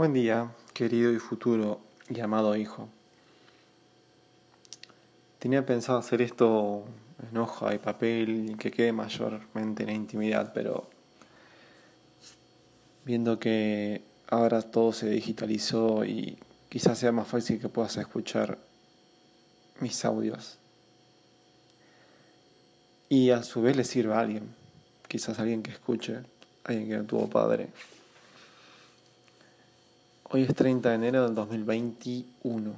Buen día, querido y futuro y amado hijo. Tenía pensado hacer esto en hoja y papel y que quede mayormente en la intimidad, pero viendo que ahora todo se digitalizó y quizás sea más fácil que puedas escuchar mis audios. Y a su vez le sirva a alguien, quizás alguien que escuche, alguien que no tuvo padre. Hoy es 30 de enero del 2021,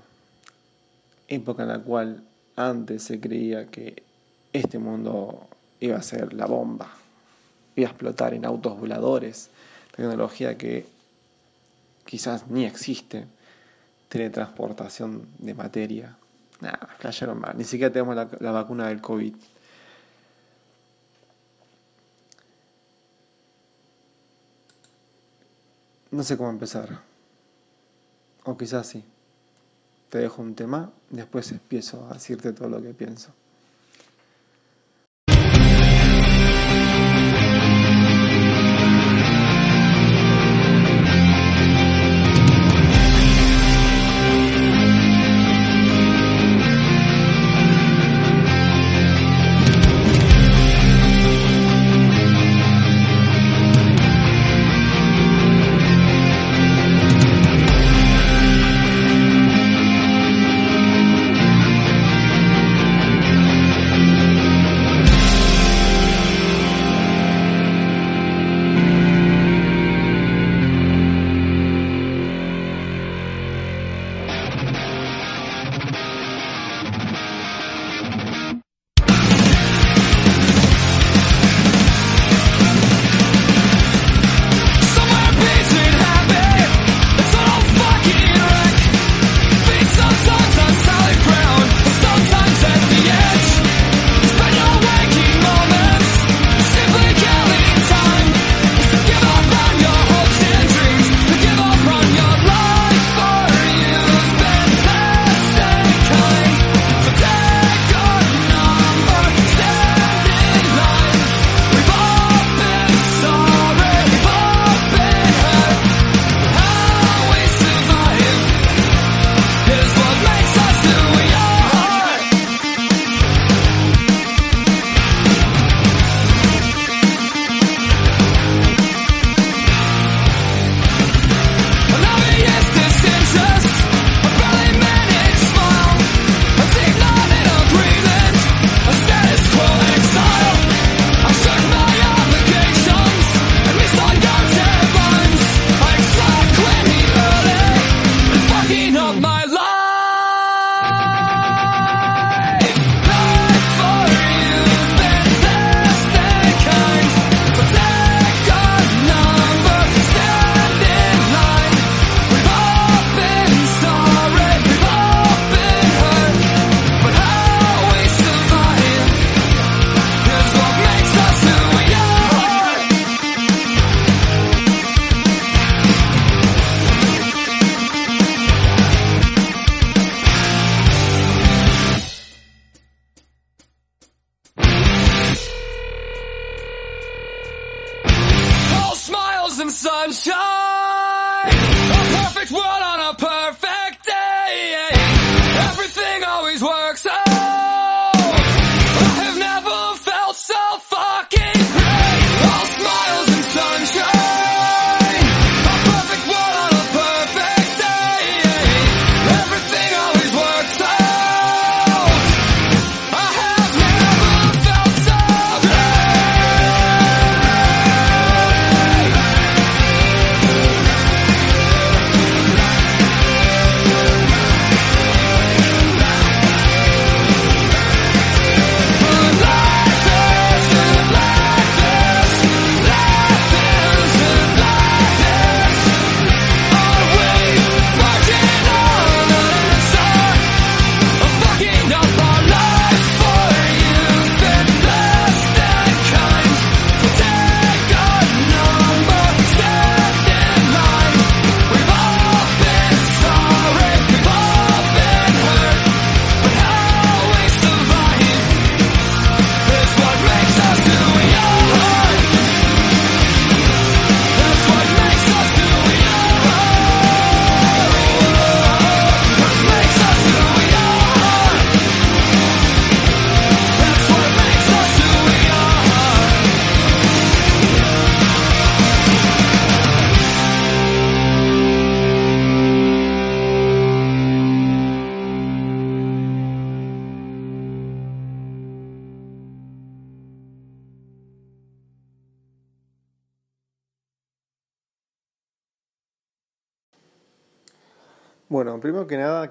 época en la cual antes se creía que este mundo iba a ser la bomba, iba a explotar en autos voladores, tecnología que quizás ni existe, teletransportación de materia. Nada, flashearon mal, ni siquiera tenemos la, la vacuna del COVID. No sé cómo empezar. O quizás sí. Te dejo un tema, después empiezo a decirte todo lo que pienso.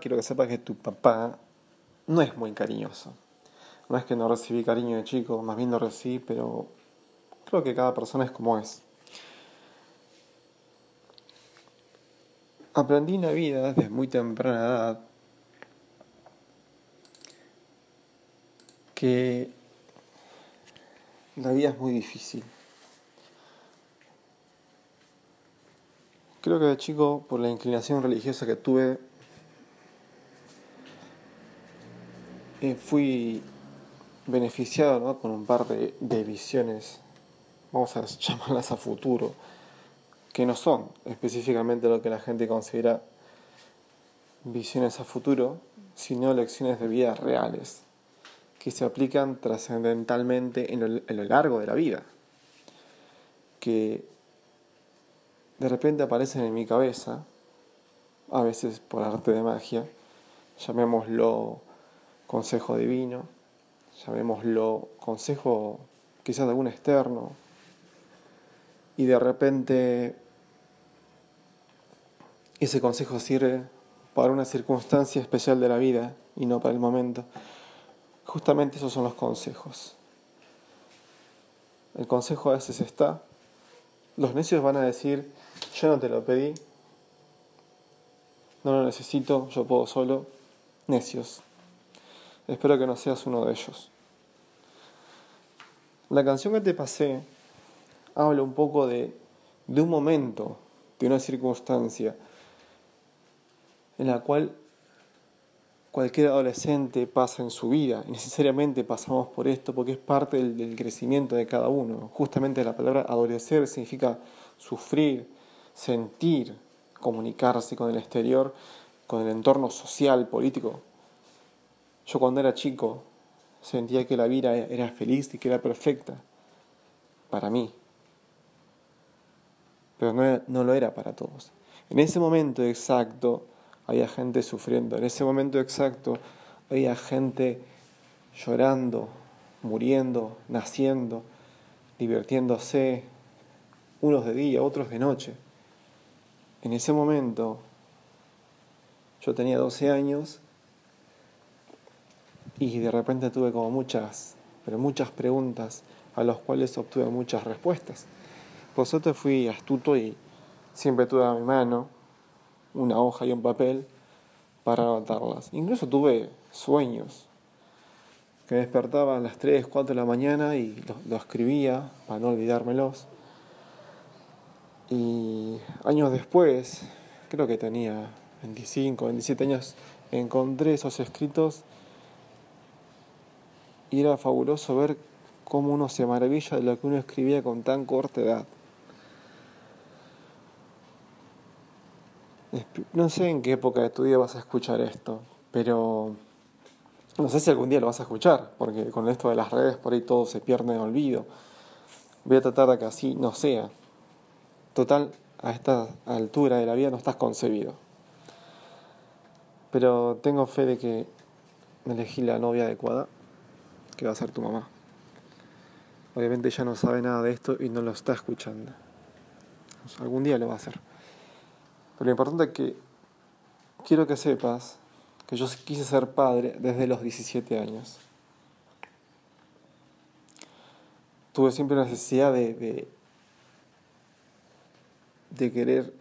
Quiero que sepas que tu papá no es muy cariñoso. No es que no recibí cariño de chico, más bien lo recibí, pero creo que cada persona es como es. Aprendí en la vida desde muy temprana edad que la vida es muy difícil. Creo que de chico, por la inclinación religiosa que tuve, fui beneficiado con un par de, visiones, vamos a llamarlas a futuro, que no son específicamente lo que la gente considera visiones a futuro, sino lecciones de vida reales, que se aplican trascendentalmente en en lo largo de la vida, que de repente aparecen en mi cabeza, a veces por arte de magia, llamémoslo consejo divino, llamémoslo consejo quizás de algún externo, y de repente ese consejo sirve para una circunstancia especial de la vida y no para el momento. Justamente esos son los consejos. El consejo a veces está. Los necios van a decir, yo no te lo pedí, no lo necesito, yo puedo solo. Necios. Espero que no seas uno de ellos. La canción que te pasé habla un poco de, un momento, de una circunstancia en la cual cualquier adolescente pasa en su vida. Y necesariamente pasamos por esto porque es parte del, del, crecimiento de cada uno. Justamente la palabra adolecer significa sufrir, sentir, comunicarse con el exterior, con el entorno social, político. Yo cuando era chico sentía que la vida era feliz y que era perfecta para mí, pero no, no lo era para todos. En ese momento exacto había gente sufriendo, en ese momento exacto había gente llorando, muriendo, naciendo, divirtiéndose, unos de día, otros de noche. En ese momento yo tenía 12 años y de repente tuve como muchas, pero muchas preguntas a las cuales obtuve muchas respuestas. Por suerte fui astuto y siempre tuve a mi mano una hoja y un papel para anotarlas. Incluso tuve sueños que me despertaba a las 3, 4 de la mañana y lo, lo escribía para no olvidármelos. Y años después, creo que tenía 25, 27 años, encontré esos escritos y era fabuloso ver cómo uno se maravilla de lo que uno escribía con tan corta edad. No sé en qué época de tu vida vas a escuchar esto, pero no sé si algún día lo vas a escuchar, porque con esto de las redes por ahí todo se pierde en olvido. Voy a tratar de que así no sea. Total, a esta altura de la vida no estás concebido. Pero tengo fe de que elegí la novia adecuada, que va a ser tu mamá. Obviamente ella no sabe nada de esto y no lo está escuchando. algún día lo va a hacer. Pero lo importante es que quiero que sepas que yo quise ser padre desde los 17 años. Tuve siempre la necesidad de, de de querer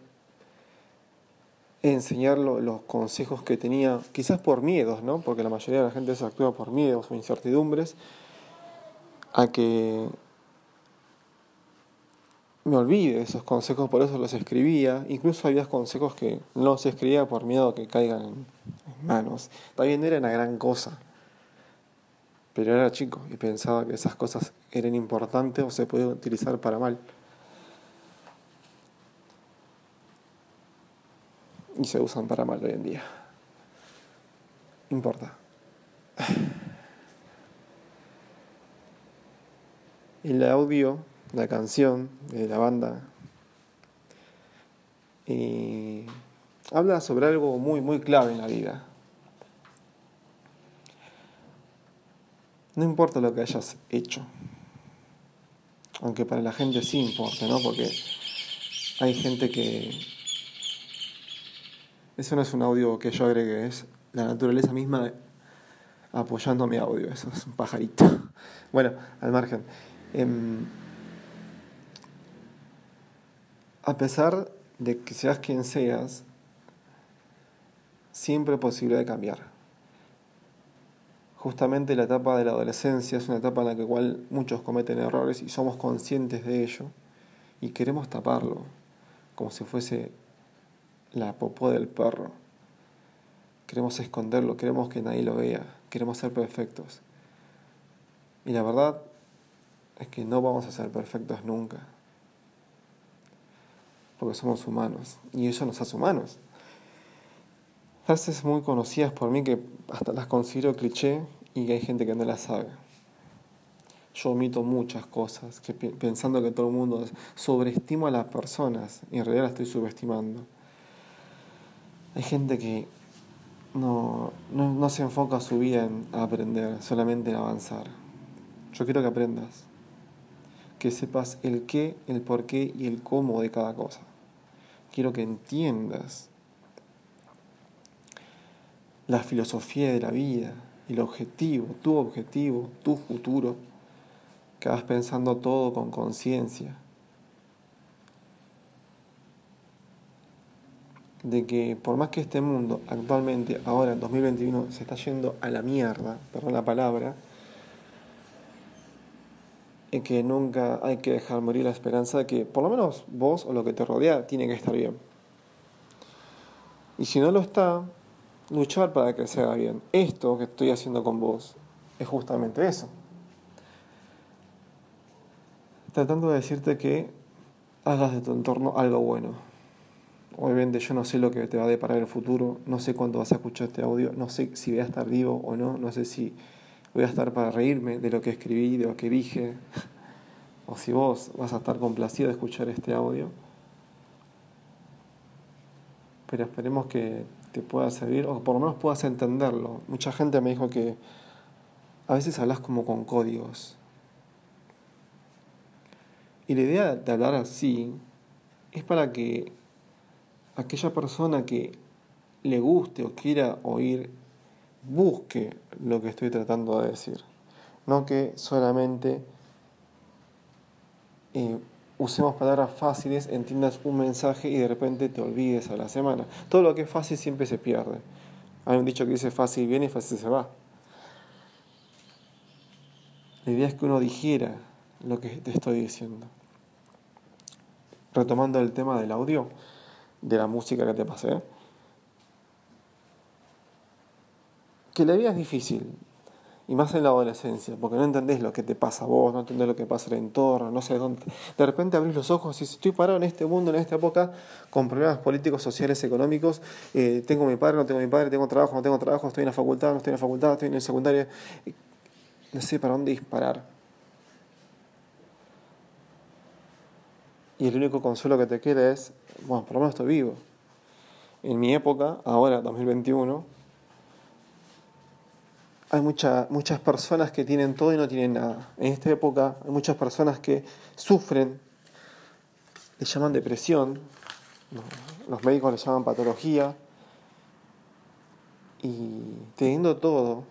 enseñar los consejos que tenía, quizás por miedos, ¿no? porque la mayoría de la gente se actúa por miedos o incertidumbres, a que me olvide esos consejos, por eso los escribía. Incluso había consejos que no se escribía por miedo a que caigan en, manos. También era una gran cosa, pero era chico y pensaba que esas cosas eran importantes o se podían utilizar para mal. Y se usan para mal hoy en día. Importa. El audio, la canción de la banda, y habla sobre algo muy, muy clave en la vida. No importa lo que hayas hecho, aunque para la gente sí importa, ¿no? Porque hay gente que Eso no es un audio que yo agregue, es la naturaleza misma apoyando mi audio. Eso es un pajarito. Bueno, al margen. Em, a pesar de que seas quien seas, siempre es posible de cambiar. Justamente la etapa de la adolescencia es una etapa en la que igual muchos cometen errores y somos conscientes de ello y queremos taparlo como si fuese la popó del perro. Queremos esconderlo, queremos que nadie lo vea, queremos ser perfectos. Y la verdad es que no vamos a ser perfectos nunca. Porque somos humanos y eso nos hace humanos frases muy conocidas por mí que hasta las considero cliché y que hay gente que no las sabe. Yo omito muchas cosas que pensando que todo el mundo sobreestima a las personas y en realidad las estoy subestimando. Hay gente que no, no, no se enfoca su vida en aprender, solamente en avanzar. Yo quiero que aprendas, que sepas el qué, el por qué y el cómo de cada cosa. Quiero que entiendas la filosofía de la vida, el objetivo, tu objetivo, tu futuro, que vas pensando todo con conciencia. De que por más que este mundo actualmente, ahora en 2021, se está yendo a la mierda, perdón la palabra, es que nunca hay que dejar morir la esperanza de que por lo menos vos o lo que te rodea tiene que estar bien. Y si no lo está, luchar para que se haga bien. Esto que estoy haciendo con vos es justamente eso. Tratando de decirte que hagas de tu entorno algo bueno. Obviamente yo no sé lo que te va a deparar el futuro, no sé cuándo vas a escuchar este audio, no sé si voy a estar vivo o no, no sé si voy a estar para reírme de lo que escribí, de lo que dije, o si vos vas a estar complacido de escuchar este audio. Pero esperemos que te pueda servir o por lo menos puedas entenderlo. Mucha gente me dijo que a veces hablas como con códigos. Y la idea de hablar así es para que aquella persona que le guste o quiera oír busque lo que estoy tratando de decir. No que solamente eh, usemos palabras fáciles, entiendas un mensaje y de repente te olvides a la semana. Todo lo que es fácil siempre se pierde. Hay un dicho que dice fácil viene y fácil se va. La idea es que uno dijera lo que te estoy diciendo. Retomando el tema del audio, de la música que te pasé, que la vida es difícil, y más en la adolescencia, porque no entendés lo que te pasa a vos, no entendés lo que pasa el entorno, no sé dónde. De repente abrís los ojos y dices, estoy parado en este mundo, en esta época, con problemas políticos, sociales, económicos, eh, tengo mi padre, no tengo mi padre, tengo trabajo, no tengo trabajo, estoy en la facultad, no estoy en la facultad, estoy en el secundaria, no sé para dónde disparar. Y el único consuelo que te queda es, bueno, por lo menos estoy vivo. En mi época, ahora, 2021, hay muchas personas que tienen todo y no tienen nada. En esta época hay muchas personas que sufren, le llaman depresión, los médicos le llaman patología, y teniendo todo,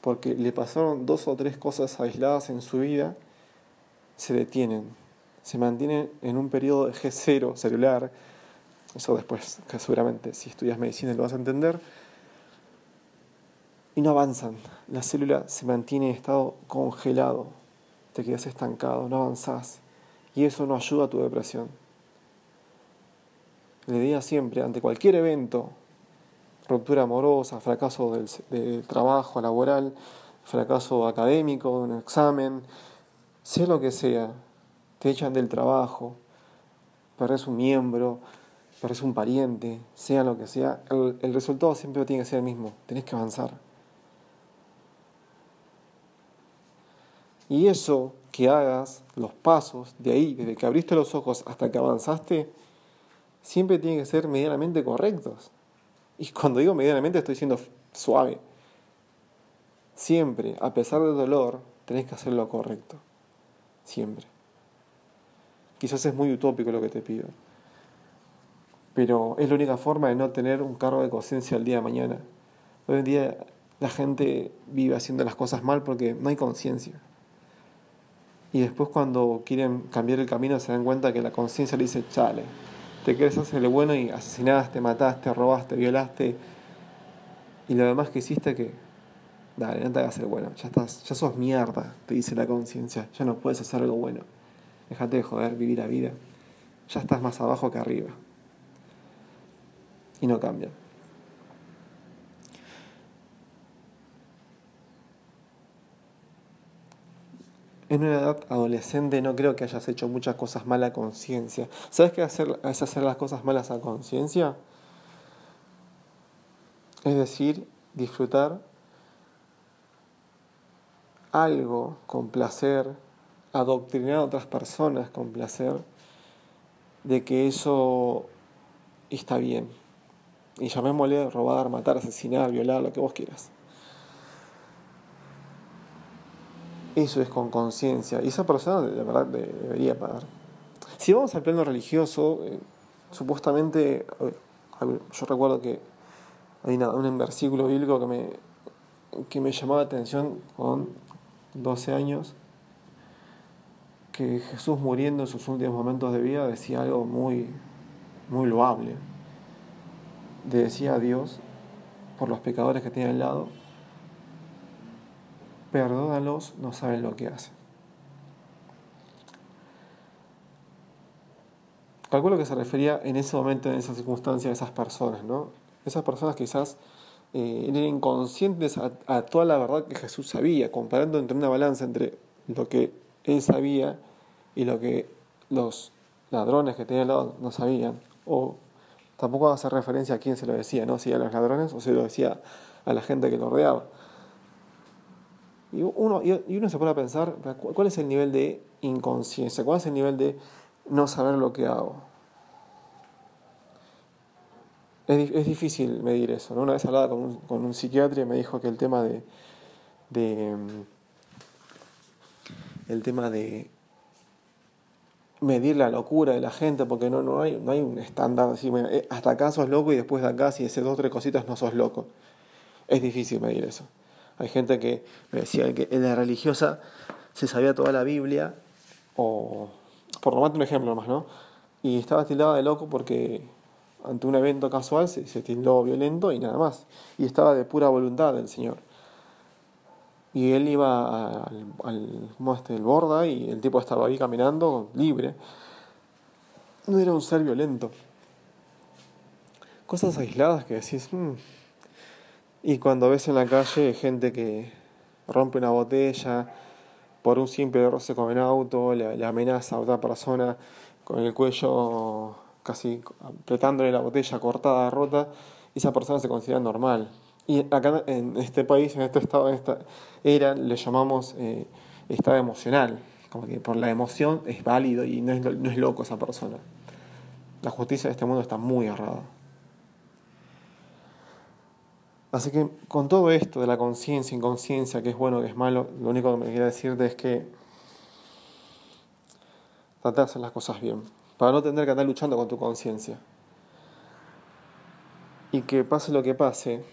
porque le pasaron dos o tres cosas aisladas en su vida, se detienen, se mantienen en un periodo de G0 celular, eso después, que seguramente si estudias medicina lo vas a entender, y no avanzan. La célula se mantiene en estado congelado, te quedas estancado, no avanzás y eso no ayuda a tu depresión. Le diga siempre, ante cualquier evento, ruptura amorosa, fracaso del, trabajo laboral, fracaso académico, un examen, sea lo que sea, te echan del trabajo, perdés un miembro, perdés un pariente, sea lo que sea, el, el resultado siempre tiene que ser el mismo, tenés que avanzar. Y eso que hagas, los pasos de ahí, desde que abriste los ojos hasta que avanzaste, siempre tienen que ser medianamente correctos. Y cuando digo medianamente estoy siendo suave. Siempre, a pesar del dolor, tenés que hacer lo correcto. Siempre. Quizás es muy utópico lo que te pido. pero es la única forma de no tener un cargo de conciencia el día de mañana. Hoy en día la gente vive haciendo las cosas mal porque no hay conciencia. Y después cuando quieren cambiar el camino se dan cuenta que la conciencia le dice, chale, te quieres hacer lo bueno y asesinaste, mataste, robaste, violaste. Y lo demás que hiciste que, dale, no te hagas el bueno, ya, estás, ya sos mierda, te dice la conciencia, ya no puedes hacer algo bueno. Déjate de joder, vivir la vida. Ya estás más abajo que arriba. Y no cambia. en una edad adolescente no creo que hayas hecho muchas cosas malas a conciencia. ¿Sabes qué hacer, es hacer las cosas malas a conciencia? Es decir, disfrutar algo con placer, adoctrinar a otras personas con placer, de que eso está bien. Y llamémosle robar, matar, asesinar, violar, lo que vos quieras. Eso es con conciencia. Y esa persona de verdad debería pagar. Si vamos al plano religioso, eh, supuestamente, yo recuerdo que hay un versículo bíblico que me, que me llamó la atención con 12 años, que Jesús muriendo en sus últimos momentos de vida decía algo muy, muy loable. decía a Dios por los pecadores que tiene al lado, perdónalos, no saben lo que hacen. Calculo que se refería en ese momento, en esa circunstancia, a esas personas, ¿no? Esas personas quizás eh, eran inconscientes a, toda la verdad que Jesús sabía, comparando entre una balanza entre lo que él sabía y lo que los ladrones que tenían al lado no sabían. O tampoco hacer referencia a quién se lo decía, ¿no? Si a los ladrones o se lo decía a la gente que lo rodeaba. Y uno, y uno se pone a pensar, ¿cuál es el nivel de inconsciencia? ¿Cuál es el nivel de no saber lo que hago? Es, es difícil medir eso. Una vez hablaba con un, psiquiatra y me dijo que el tema de, de el tema de medir la locura de la gente, porque no, no, hay, no hay un estándar así, eh, hasta acá sos loco y después de acá, si haces dos o tres cositas, no sos loco. Es difícil medir eso. Hay gente que me decía que en la religiosa se sabía toda la Biblia, o por lo un ejemplo más, ¿no? Y estaba tildada de loco porque ante un evento casual se, se tildó violento y nada más. Y estaba de pura voluntad del Señor. Y él iba al, al este, borda y el tipo estaba ahí caminando libre. No era un ser violento. Cosas aisladas que decís, mm, y cuando ves en la calle gente que rompe una botella por un simple roce con el auto, le, amenaza a otra persona con el cuello casi apretándole la botella cortada, rota, esa persona se considera normal. Y acá en este país, en este estado, en esta era, le llamamos eh, estado emocional. Como que por la emoción es válido y no es, no es loco esa persona. La justicia de este mundo está muy errada. Así que con todo esto de la conciencia, inconsciencia, que es bueno, que es malo, lo único que me quería decirte es que trata de hacer las cosas bien, para no tener que andar luchando con tu conciencia. Y que pase lo que pase,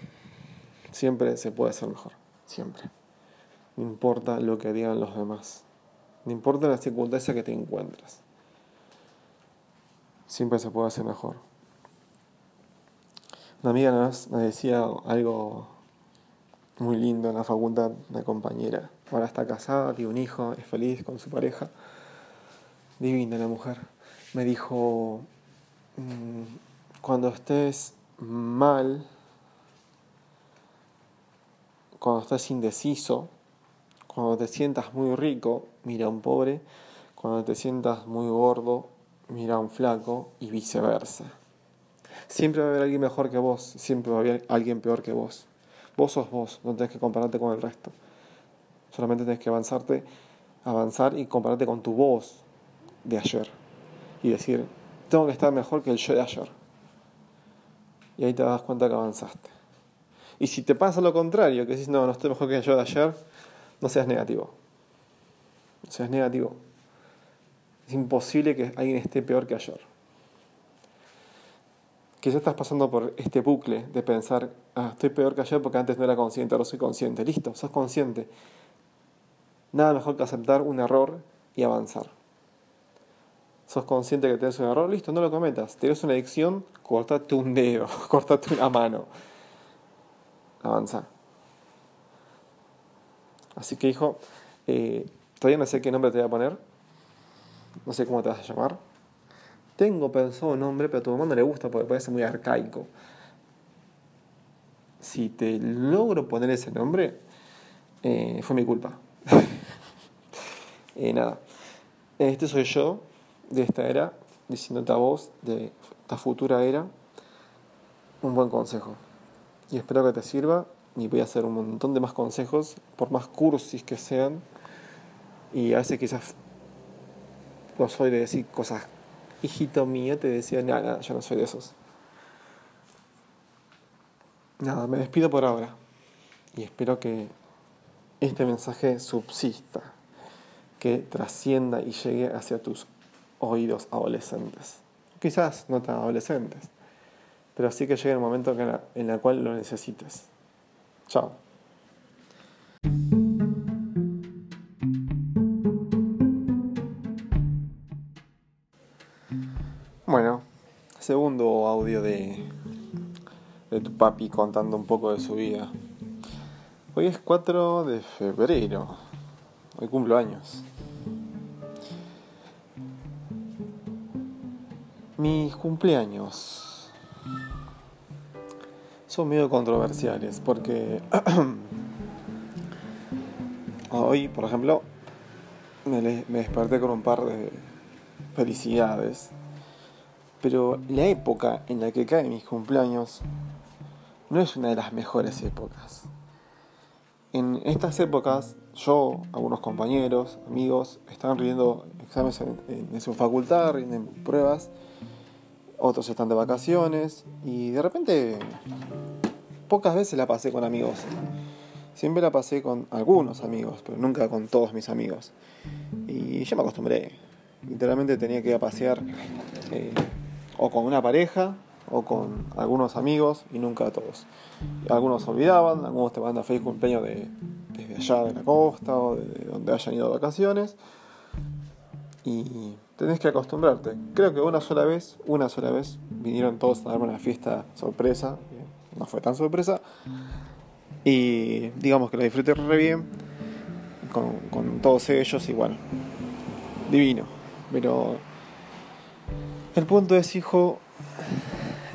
siempre se puede hacer mejor, siempre. No importa lo que digan los demás, no importa la circunstancia que te encuentres, siempre se puede hacer mejor. Una amiga me decía algo muy lindo en la facultad, de compañera. Ahora está casada, tiene un hijo, es feliz con su pareja. Divina la mujer. Me dijo, mm, cuando estés mal, cuando estés indeciso, cuando te sientas muy rico, mira a un pobre, cuando te sientas muy gordo, mira a un flaco y viceversa. Siempre va a haber alguien mejor que vos, siempre va a haber alguien peor que vos. Vos sos vos, no tenés que compararte con el resto. Solamente tenés que avanzarte, avanzar y compararte con tu voz de ayer. Y decir, tengo que estar mejor que el yo de ayer. Y ahí te das cuenta que avanzaste. Y si te pasa lo contrario, que dices, no, no estoy mejor que yo de ayer, no seas negativo. No seas negativo. Es imposible que alguien esté peor que ayer. Quizás estás pasando por este bucle de pensar, ah, estoy peor que ayer porque antes no era consciente, ahora soy consciente. Listo, sos consciente. Nada mejor que aceptar un error y avanzar. Sos consciente que tenés un error, listo, no lo cometas. Tienes una adicción, cortate un dedo, cortate una mano. Avanza. Así que, hijo, eh, todavía no sé qué nombre te voy a poner. No sé cómo te vas a llamar tengo pensado un nombre, pero a tu mamá no le gusta porque parece muy arcaico. Si te logro poner ese nombre, eh, fue mi culpa. eh, nada. Este soy yo, de esta era, diciéndote a vos, de esta futura era, un buen consejo. Y espero que te sirva. Y voy a hacer un montón de más consejos, por más cursis que sean. Y a veces quizás no soy de decir cosas hijito mío, te decía, nada, yo no soy de esos. Nada, me despido por ahora y espero que este mensaje subsista, que trascienda y llegue hacia tus oídos adolescentes. Quizás no tan adolescentes, pero sí que llegue el momento en la, en la cual lo necesites. Chao. Bueno, segundo audio de, de tu papi contando un poco de su vida. Hoy es 4 de febrero. Hoy cumplo años. Mis cumpleaños son medio controversiales porque hoy, por ejemplo, me, me desperté con un par de felicidades pero la época en la que caen mis cumpleaños no es una de las mejores épocas. En estas épocas, yo, algunos compañeros, amigos, están riendo exámenes en, su facultad, rinden pruebas, otros están de vacaciones y de repente pocas veces la pasé con amigos. Siempre la pasé con algunos amigos, pero nunca con todos mis amigos. Y ya me acostumbré. Literalmente tenía que ir a pasear eh, o con una pareja o con algunos amigos y nunca todos. Algunos olvidaban, algunos te mandan feliz cumpleaños de, desde allá de la costa o de donde hayan ido de vacaciones y tenés que acostumbrarte. Creo que una sola vez, una sola vez vinieron todos a darme una fiesta sorpresa, no fue tan sorpresa y digamos que la disfruté re bien con, todos ellos bueno, divino, pero el punto es, hijo,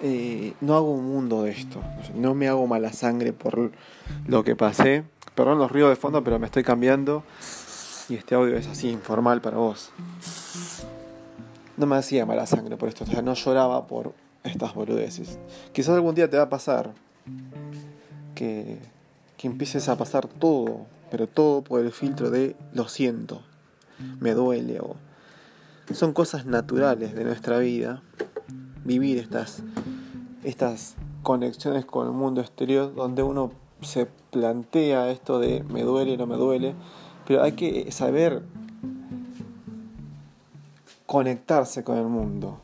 eh, no hago un mundo de esto. No me hago mala sangre por lo que pasé. Perdón los ríos de fondo, pero me estoy cambiando. Y este audio es así, informal para vos. No me hacía mala sangre por esto. O sea, no lloraba por estas boludeces. Quizás algún día te va a pasar que, que empieces a pasar todo, pero todo por el filtro de lo siento, me duele o son cosas naturales de nuestra vida, vivir estas, estas conexiones con el mundo exterior donde uno se plantea esto de me duele, no me duele, pero hay que saber conectarse con el mundo.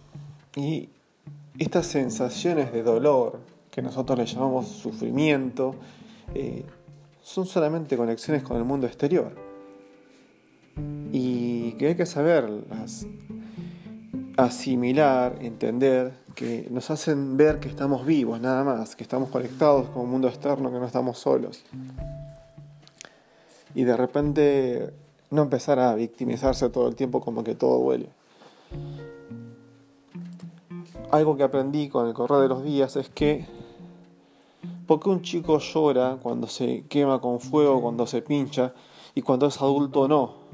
Y estas sensaciones de dolor, que nosotros le llamamos sufrimiento, eh, son solamente conexiones con el mundo exterior y que hay que saberlas asimilar, entender, que nos hacen ver que estamos vivos nada más, que estamos conectados con un mundo externo, que no estamos solos. Y de repente no empezar a victimizarse todo el tiempo como que todo duele. Algo que aprendí con el correr de los días es que porque un chico llora cuando se quema con fuego, cuando se pincha, y cuando es adulto no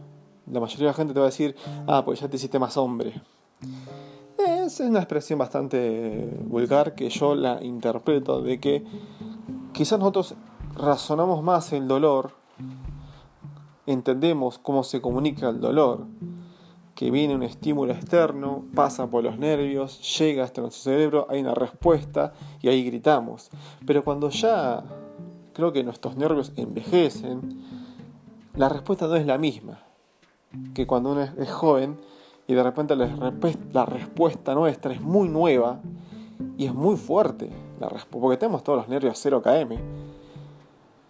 la mayoría de la gente te va a decir, ah, pues ya te hiciste más hombre. Es una expresión bastante vulgar que yo la interpreto de que quizás nosotros razonamos más el dolor, entendemos cómo se comunica el dolor, que viene un estímulo externo, pasa por los nervios, llega hasta nuestro cerebro, hay una respuesta y ahí gritamos. Pero cuando ya creo que nuestros nervios envejecen, la respuesta no es la misma que cuando uno es, joven y de repente la, respuesta nuestra es muy nueva Y es muy fuerte porque tenemos todos los nervios 0 km.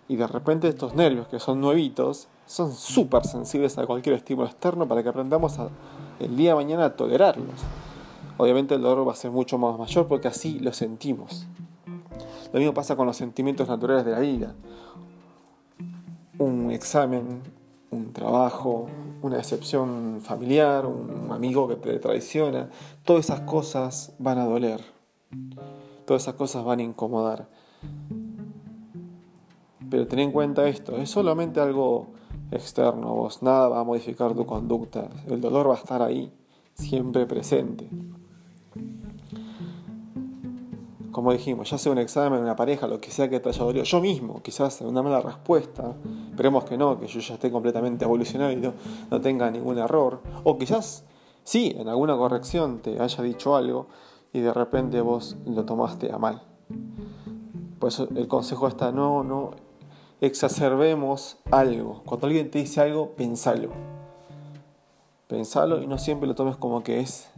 Y de repente estos nervios, que son nuevitos, son súper sensibles a cualquier estímulo externo para que aprendamos el día de mañana a tolerarlos. Obviamente el dolor va a ser mucho más mayor porque así lo sentimos. Lo mismo pasa con los sentimientos naturales de la vida. Un examen, un trabajo, una decepción familiar, un amigo que te traiciona, todas esas cosas van a doler. Todas esas cosas van a incomodar. Pero ten en cuenta esto, es solamente algo externo, vos nada va a modificar tu conducta, el dolor va a estar ahí, siempre presente. Como dijimos, ya sea un examen, una pareja, lo que sea que te haya dolido, yo mismo, quizás una mala respuesta, esperemos que no, que yo ya esté completamente evolucionado y no, tenga ningún error, o quizás sí, en alguna corrección te haya dicho algo y de repente vos lo tomaste a mal. Por eso el consejo está, no, no exacerbemos algo. Cuando alguien te dice algo, pensalo. Pensalo y no siempre lo tomes como que es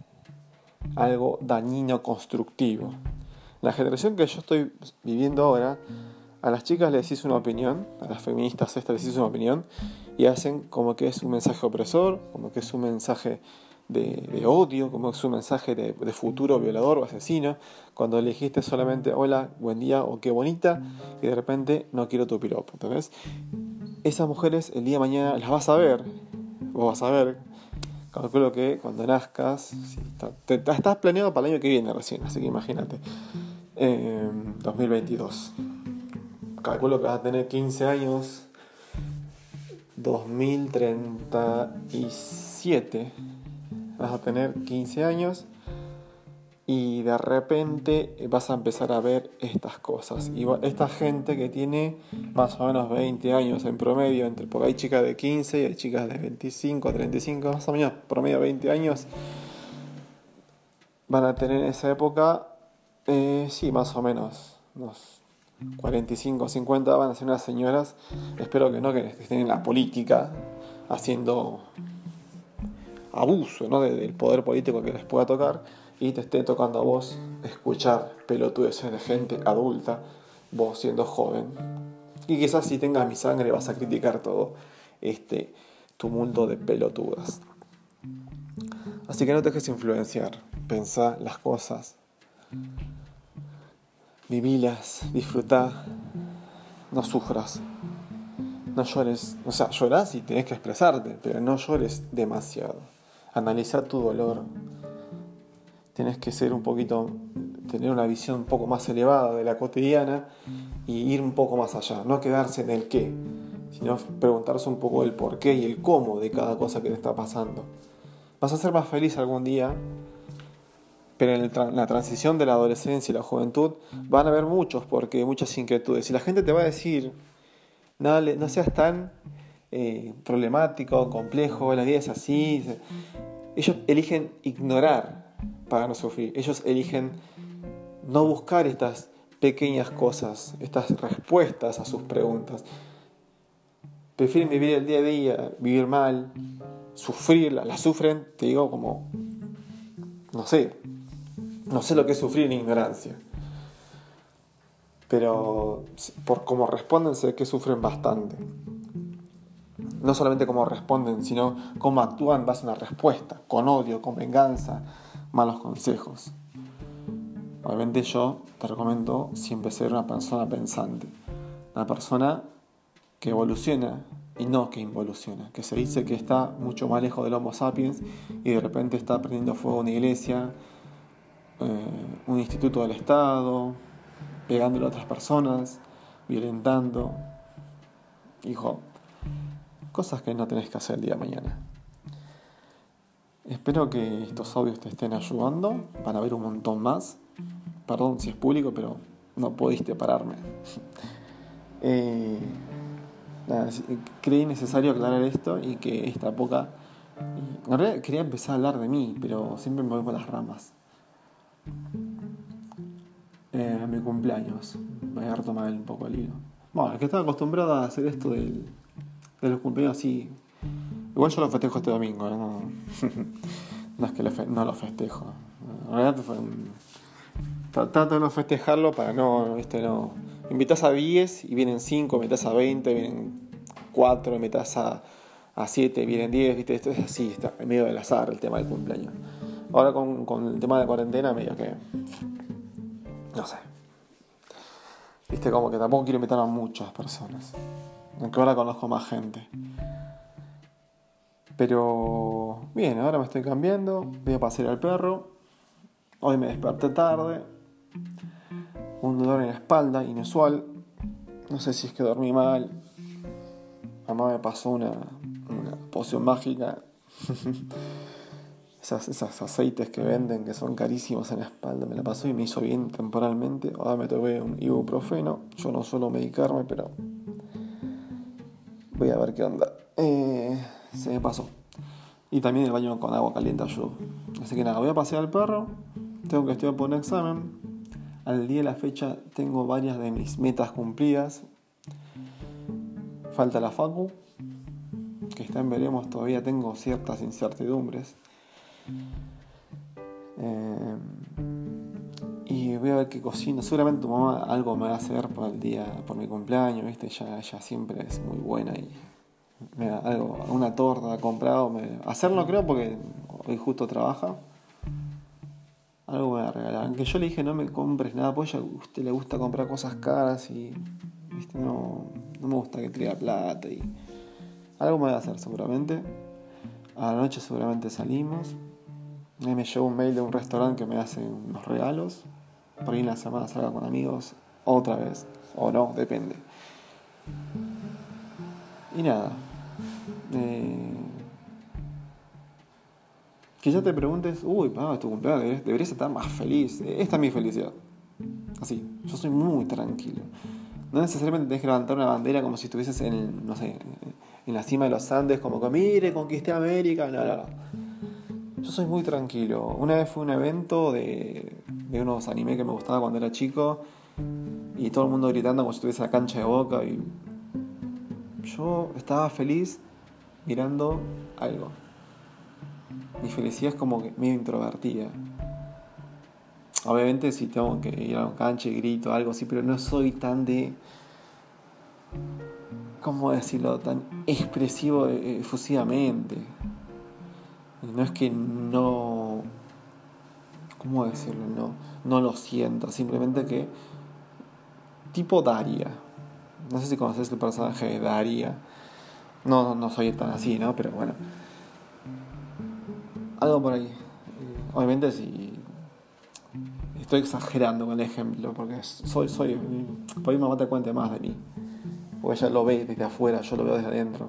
algo dañino constructivo. La generación que yo estoy viviendo ahora, a las chicas les decís una opinión, a las feministas les decís una opinión, y hacen como que es un mensaje opresor, como que es un mensaje de, odio, como es un mensaje de, futuro violador o asesino, cuando le solamente hola, buen día o qué bonita, y de repente no quiero tu piropo. Entonces, esas mujeres el día de mañana las vas a ver, vos vas a ver Calculo que cuando nazcas, estás planeado para el año que viene recién, así que imagínate. 2022. Calculo que vas a tener 15 años. 2037. Vas a tener 15 años y de repente vas a empezar a ver estas cosas. Y esta gente que tiene más o menos 20 años en promedio, entre, porque hay chicas de 15 y hay chicas de 25 a 35, más o menos promedio 20 años, van a tener en esa época, eh, sí, más o menos, unos 45 o 50 van a ser unas señoras, espero que no, que estén en la política haciendo abuso ¿no? del poder político que les pueda tocar y te esté tocando a vos escuchar pelotudeces de gente adulta, vos siendo joven. Y quizás si tengas mi sangre vas a criticar todo este tumulto de pelotudas. Así que no te dejes influenciar, pensá las cosas, vivilas, disfrutá, no sufras, no llores, o sea, llorás y tenés que expresarte, pero no llores demasiado. Analiza tu dolor, tienes que ser un poquito, tener una visión un poco más elevada de la cotidiana y ir un poco más allá, no quedarse en el qué, sino preguntarse un poco el por qué y el cómo de cada cosa que te está pasando. Vas a ser más feliz algún día, pero en la transición de la adolescencia y la juventud van a haber muchos, porque muchas inquietudes. Y la gente te va a decir, no, no seas tan eh, problemático, complejo, la vida es así. Ellos eligen ignorar para no sufrir. Ellos eligen no buscar estas pequeñas cosas, estas respuestas a sus preguntas. Prefieren vivir el día a día, vivir mal, sufrirla, la sufren, te digo como, no sé, no sé lo que es sufrir en ignorancia. Pero por cómo responden sé que sufren bastante. No solamente cómo responden, sino cómo actúan base a una respuesta, con odio, con venganza, malos consejos. Obviamente yo te recomiendo siempre ser una persona pensante, una persona que evoluciona y no que involuciona, que se dice que está mucho más lejos del Homo sapiens y de repente está prendiendo fuego una iglesia, eh, un instituto del Estado, pegándole a otras personas, violentando. Hijo, cosas que no tenés que hacer el día de mañana. Espero que estos audios te estén ayudando. Van a ver un montón más. Perdón si es público, pero no pudiste pararme. eh, creí necesario aclarar esto y que esta poca... En realidad quería empezar a hablar de mí, pero siempre me voy por las ramas. Eh, mi cumpleaños. Voy a retomar un poco el hilo. Bueno, es que estaba acostumbrado a hacer esto del, de los cumpleaños así Igual yo lo festejo este domingo, no, no es que no lo festejo. En realidad fue trato de no festejarlo para no, viste, no. Invitas a 10 y vienen 5, invitas a 20, vienen 4, invitas a, a 7, vienen 10, viste, esto es así, está medio del azar el tema del cumpleaños. Ahora con, con el tema de cuarentena, medio que. No sé. Viste, como que tampoco quiero invitar a muchas personas. Aunque ahora conozco más gente. Pero bien, ahora me estoy cambiando, voy a pasear al perro. Hoy me desperté tarde. Un dolor en la espalda, inusual. No sé si es que dormí mal. Mamá me pasó una, una poción mágica. Esas, aceites que venden que son carísimos en la espalda, me la pasó y me hizo bien temporalmente. Ahora me tomé un ibuprofeno. Yo no suelo medicarme, pero voy a ver qué onda. Eh, se me pasó. Y también el baño con agua caliente ayuda. Así que nada, voy a pasear al perro. Tengo que estudiar por un examen. Al día de la fecha tengo varias de mis metas cumplidas. Falta la FACU, que está en veremos, todavía tengo ciertas incertidumbres. Eh, y voy a ver qué cocino. Seguramente tu mamá algo me va a hacer por el día, por mi cumpleaños, ¿viste? Ella, ella siempre es muy buena y me da algo, una torta comprado. Hacerlo creo porque hoy justo trabaja. Algo me va a regalar. Aunque yo le dije no me compres nada, pues a usted le gusta comprar cosas caras y ¿viste? No, no me gusta que traiga plata y algo me va a hacer seguramente. A la noche seguramente salimos. Me llegó un mail de un restaurante que me hace unos regalos. Por ahí en la semana salga con amigos otra vez. O no, depende. Y nada. Eh, que ya te preguntes, uy, es tu cumpleaños, deberías, deberías estar más feliz. Esta es mi felicidad. Así, yo soy muy tranquilo. No necesariamente tenés que levantar una bandera como si estuvieses en, no sé, en la cima de los Andes, como que mire, conquisté América. No, no, no. Yo soy muy tranquilo. Una vez fue un evento de, de unos anime que me gustaba cuando era chico y todo el mundo gritando como si estuviese en la cancha de boca y yo estaba feliz mirando algo. Mi felicidad es como que medio introvertida. Obviamente si tengo que ir a un cancha y grito algo así, pero no soy tan de... ¿Cómo decirlo? Tan expresivo eh, efusivamente. No es que no... ¿Cómo decirlo? No, no lo siento. Simplemente que... Tipo Daria. No sé si conoces el personaje de Daria. No, no soy tan así, ¿no? Pero bueno. Algo por ahí. Obviamente si estoy exagerando con el ejemplo, porque soy, soy, por ahí mamá te cuente más de mí, porque ella lo ve desde afuera, yo lo veo desde adentro.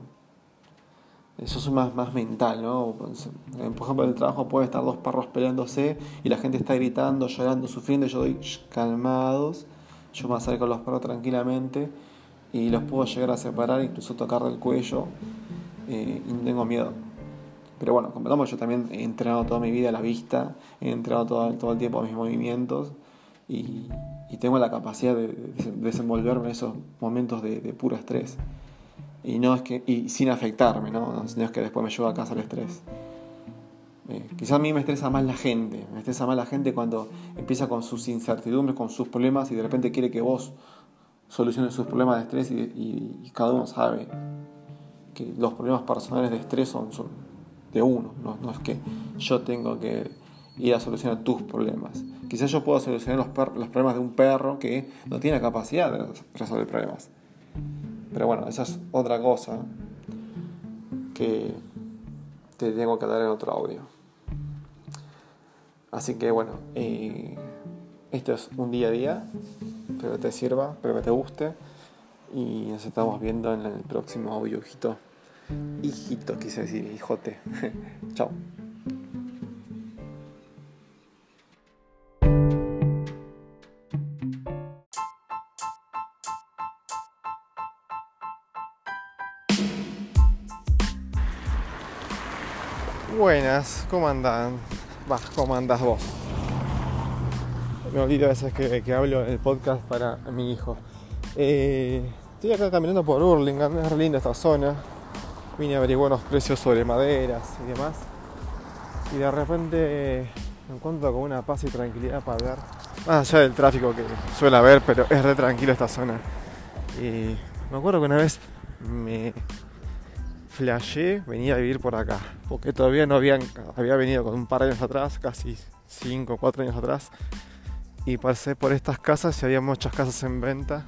Eso es más, más mental, ¿no? Por ejemplo, en el trabajo puede estar dos perros peleándose y la gente está gritando, llorando, sufriendo, yo doy calmados, yo me acerco a los perros tranquilamente y los puedo llegar a separar, incluso tocar del cuello, eh, y no tengo miedo. Pero bueno, como yo también he entrenado toda mi vida a la vista, he entrenado todo, todo el tiempo a mis movimientos y, y tengo la capacidad de, desenvolverme en esos momentos de, de, puro estrés. Y, no es que, y sin afectarme, ¿no? no es que después me llevo a casa el estrés. Eh, a mí me estresa más la gente, me estresa más la gente cuando empieza con sus incertidumbres, con sus problemas y de repente quiere que vos soluciones sus problemas de estrés y, y, y cada uno sabe que los problemas personales de estrés son, son de uno, no, no, es que yo tengo que ir a solucionar tus problemas. Quizás yo puedo solucionar los, los problemas de un perro que no tiene capacidad de resolver problemas. Pero bueno, esa es otra cosa que te tengo que dar en otro audio. Así que bueno, eh, esto es un día a día, espero que te sirva, espero que te guste y nos estamos viendo en el próximo audio, hijito. Hijito, quise decir, hijote. Chao. Buenas, ¿cómo andan? Va, ¿cómo andas vos? Me olvido a veces que, hablo en el podcast para mi hijo. Eh, estoy acá caminando por Burlingame, es linda esta zona. Vine a averiguar unos precios sobre maderas y demás. Y de repente me encuentro con una paz y tranquilidad para ver Más allá del tráfico que suele haber, pero es re tranquilo esta zona. Y me acuerdo que una vez me flashé venía a vivir por acá, porque todavía no habían, había venido con un par de años atrás, casi 5 o 4 años atrás, y pasé por estas casas y había muchas casas en venta.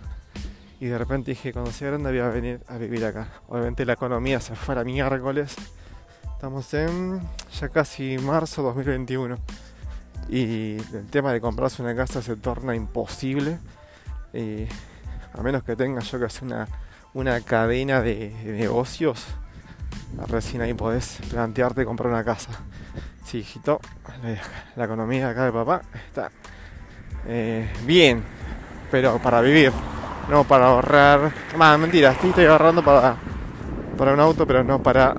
Y de repente dije, cuando sea grande voy a venir a vivir acá. Obviamente la economía se fue a miércoles. Estamos en ya casi marzo 2021. Y el tema de comprarse una casa se torna imposible. a menos que tengas yo que hacer una, una cadena de, negocios. Recién ahí podés plantearte comprar una casa. Sí, hijito, la, economía acá de papá está eh, bien, pero para vivir, no para ahorrar. Más, mentira, estoy ahorrando para, para un auto, pero no para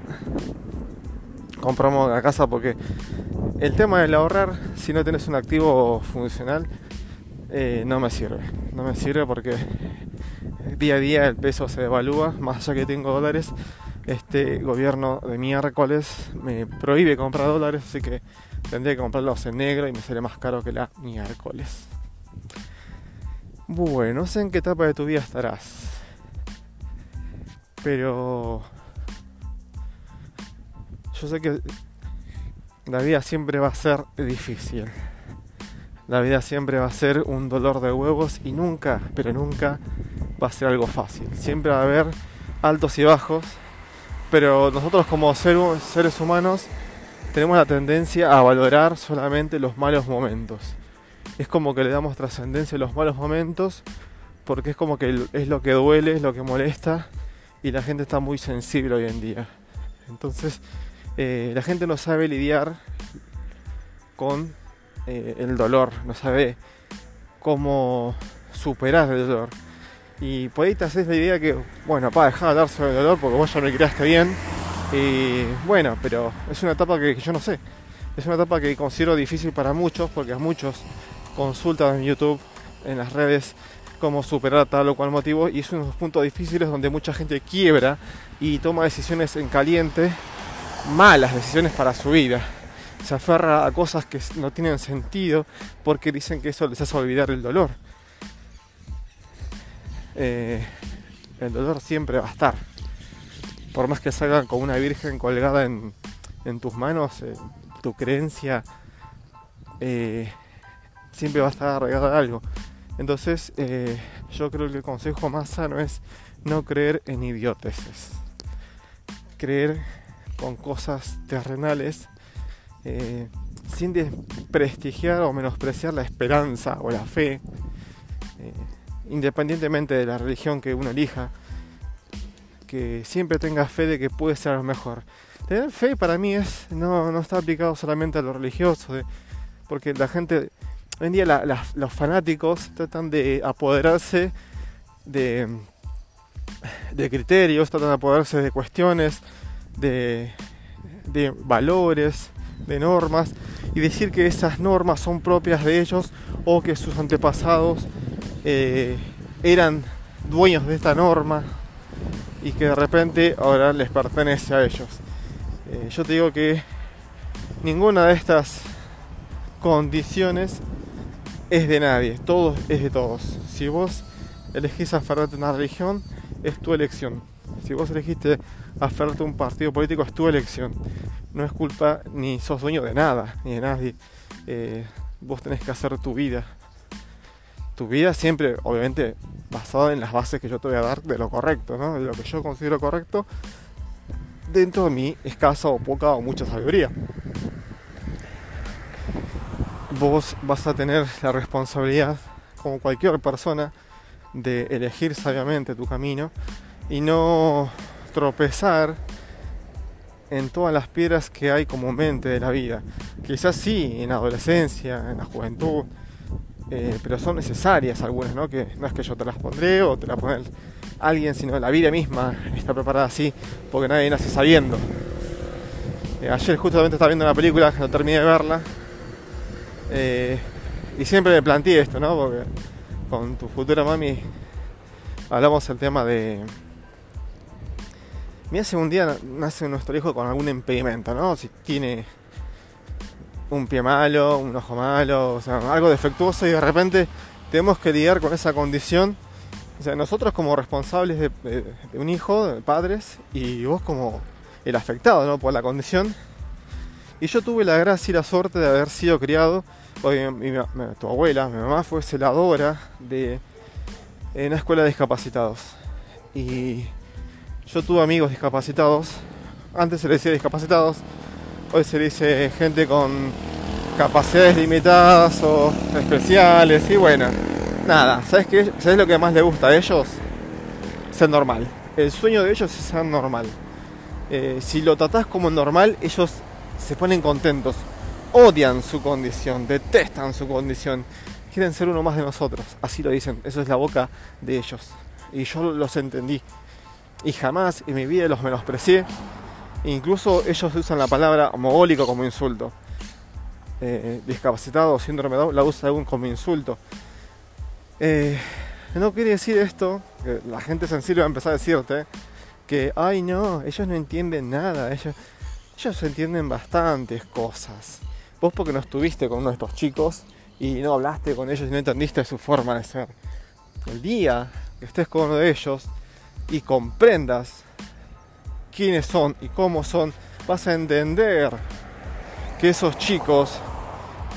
comprar una casa porque el tema del ahorrar, si no tienes un activo funcional, eh, no me sirve. No me sirve porque día a día el peso se devalúa, más allá que tengo dólares. Este gobierno de miércoles me prohíbe comprar dólares, así que tendría que comprarlos en negro y me sale más caro que la miércoles. Bueno, no sé en qué etapa de tu vida estarás. Pero yo sé que la vida siempre va a ser difícil. La vida siempre va a ser un dolor de huevos y nunca, pero nunca va a ser algo fácil. Siempre va a haber altos y bajos, pero nosotros como seres humanos tenemos la tendencia a valorar solamente los malos momentos. Es como que le damos trascendencia a los malos momentos porque es como que es lo que duele, es lo que molesta y la gente está muy sensible hoy en día. Entonces eh, la gente no sabe lidiar con eh, el dolor, no sabe cómo superar el dolor. Y por ahí te haces la idea que, bueno, para dejar de hablar sobre el dolor porque vos ya me creaste bien. Y bueno, pero es una etapa que, yo no sé. Es una etapa que considero difícil para muchos porque a muchos consultan en YouTube, en las redes, cómo superar tal o cual motivo. Y es unos puntos difíciles donde mucha gente quiebra y toma decisiones en caliente, malas decisiones para su vida. Se aferra a cosas que no tienen sentido porque dicen que eso les hace olvidar el dolor. Eh, el dolor siempre va a estar. Por más que salgan con una virgen colgada en, tus manos, eh, tu creencia eh, siempre va a estar arraigada a algo. Entonces, yo creo que el consejo más sano es no creer en idioteces. Creer con cosas terrenales sin desprestigiar o menospreciar la esperanza o la fe independientemente de la religión que uno elija, que siempre tenga fe de que puede ser mejor. Tener fe para mí es no, está aplicado solamente a lo religioso, porque la gente, hoy en día los fanáticos tratan de apoderarse de, de criterios, tratan de apoderarse de cuestiones, de, de valores, de normas, y decir que esas normas son propias de ellos o que sus antepasados eh, eran dueños de esta norma y que de repente ahora les pertenece a ellos. Eh, yo te digo que ninguna de estas condiciones es de nadie, todo es de todos. Si vos elegís aferrarte a una religión, es tu elección. Si vos elegiste aferrarte a un partido político, es tu elección. No es culpa ni sos dueño de nada, ni de nadie. Eh, vos tenés que hacer tu vida tu vida siempre, obviamente, basado en las bases que yo te voy a dar de lo correcto, ¿no? De lo que yo considero correcto dentro de mi escasa o poca o mucha sabiduría. Vos vas a tener la responsabilidad, como cualquier persona, de elegir sabiamente tu camino y no tropezar en todas las piedras que hay comúnmente de la vida. Quizás sí, en la adolescencia, en la juventud, eh, pero son necesarias algunas, ¿no? Que no es que yo te las pondré o te las pone alguien, sino la vida misma está preparada así, porque nadie nace sabiendo. Eh, ayer justamente estaba viendo una película, no terminé de verla, eh, y siempre me planteé esto, ¿no? Porque con tu futura mami hablamos el tema de... Mira si un día nace nuestro hijo con algún impedimento, ¿no? Si tiene un pie malo, un ojo malo, o sea, algo defectuoso y de repente tenemos que lidiar con esa condición. O sea, nosotros como responsables de, un hijo, padres, y vos como el afectado ¿no? por la condición. Y yo tuve la gracia y la suerte de haber sido criado, mi, tu abuela, mi mamá fue celadora de, en una escuela de discapacitados. Y yo tuve amigos discapacitados, antes se les decía discapacitados, hoy se dice gente con capacidades limitadas o especiales y bueno, nada, ¿sabes qué? ¿Sabes lo que más le gusta a ellos? Ser normal. El sueño de ellos es ser normal. Eh, si lo tratás como normal, ellos se ponen contentos. Odian su condición, detestan su condición. Quieren ser uno más de nosotros. Así lo dicen. Eso es la boca de ellos. Y yo los entendí. Y jamás en mi vida los menosprecié. Incluso ellos usan la palabra mogólico como insulto. Eh, discapacitado o síndrome de Down la usa aún como insulto. Eh, no quiere decir esto, que la gente sensible va a empezar a decirte que, ay no, ellos no entienden nada, ellos, ellos entienden bastantes cosas. Vos porque no estuviste con uno de estos chicos y no hablaste con ellos y no entendiste su forma de ser. El día que estés con uno de ellos y comprendas quiénes son y cómo son, vas a entender que esos chicos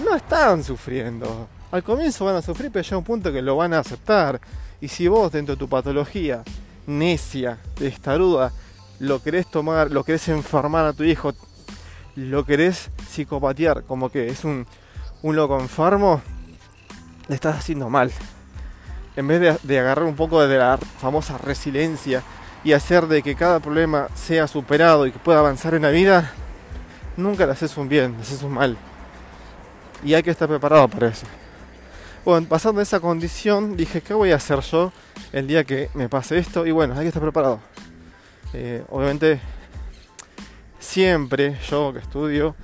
no están sufriendo. Al comienzo van a sufrir, pero llega un punto que lo van a aceptar. Y si vos, dentro de tu patología necia, testaruda, lo querés tomar, lo querés enfermar a tu hijo, lo querés psicopatear, como que es un, un loco enfermo, le estás haciendo mal. En vez de, de agarrar un poco de la famosa resiliencia y hacer de que cada problema sea superado y que pueda avanzar en la vida, nunca le haces un bien, le haces un mal y hay que estar preparado para eso. Bueno, pasando esa condición, dije, ¿qué voy a hacer yo el día que me pase esto? Y bueno, hay que estar preparado. Eh, obviamente, siempre yo que estudio,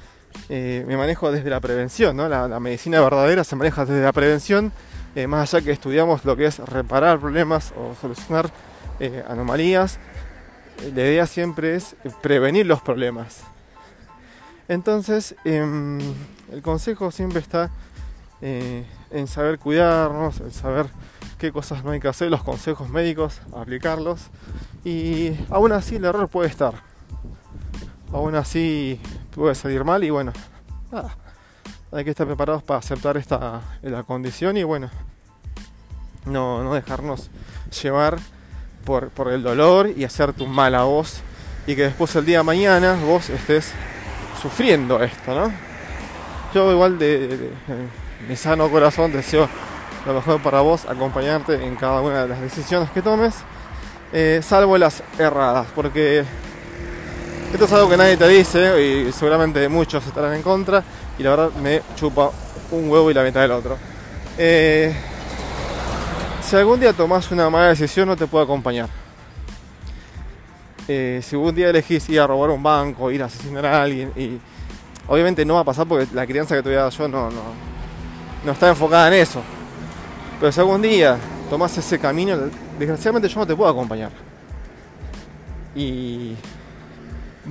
eh, me manejo desde la prevención, ¿no? La, medicina verdadera se maneja desde la prevención, eh, más allá que estudiamos lo que es reparar problemas o solucionar anomalías, la idea siempre es prevenir los problemas. Entonces, em, el consejo siempre está eh, en saber cuidarnos, en saber qué cosas no hay que hacer, los consejos médicos, aplicarlos. Y aún así el error puede estar. Aún así puede salir mal y bueno. Hay que estar preparados para aceptar esta la condición y bueno, no, no dejarnos llevar por, el dolor y hacerte un mal a vos y que después el día de mañana vos estés sufriendo esto, ¿no? Yo igual de, mi sano corazón deseo lo mejor para vos, acompañarte en cada una de las decisiones que tomes, eh, salvo las erradas, porque esto es algo que nadie te dice y seguramente muchos estarán en contra y la verdad me chupa un huevo y la mitad del otro. Eh, si algún día tomas una mala decisión no te puedo acompañar. Eh, si un día elegís ir a robar un banco, ir a asesinar a alguien, y obviamente no va a pasar porque la crianza que te a dar yo no, no, no está enfocada en eso. Pero si algún día tomás ese camino, desgraciadamente yo no te puedo acompañar. Y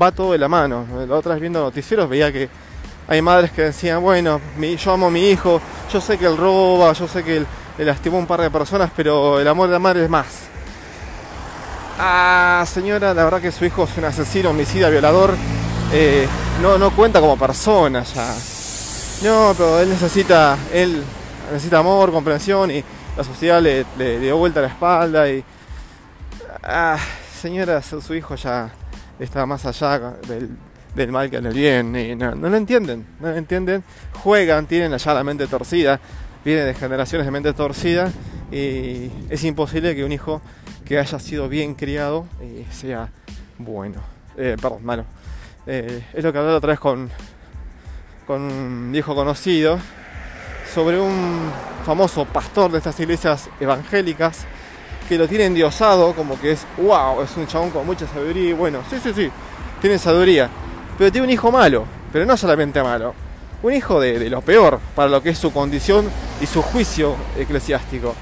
va todo de la mano. La otra vez viendo noticieros veía que hay madres que decían, bueno, yo amo a mi hijo, yo sé que él roba, yo sé que él, él lastimó un par de personas, pero el amor de la madre es más. Ah, señora, la verdad que su hijo es un asesino, homicida, violador. Eh, no, no cuenta como persona ya. No, pero él necesita, él necesita amor, comprensión y la sociedad le, dio vuelta a la espalda y. Ah, señora, su, hijo ya está más allá del, mal que del bien. Y no, no, lo entienden, no lo entienden. Juegan, tienen allá la mente torcida, vienen de generaciones de mente torcida y es imposible que un hijo que haya sido bien criado eh, sea bueno. Eh, perdón, malo. Eh, es lo que hablé otra vez con, con un viejo conocido sobre un famoso pastor de estas iglesias evangélicas que lo tiene endiosado como que es, wow, es un chabón con mucha sabiduría. Y bueno, sí, sí, sí, tiene sabiduría. Pero tiene un hijo malo, pero no solamente malo. Un hijo de lo peor para lo que es su condición y su juicio eclesiástico.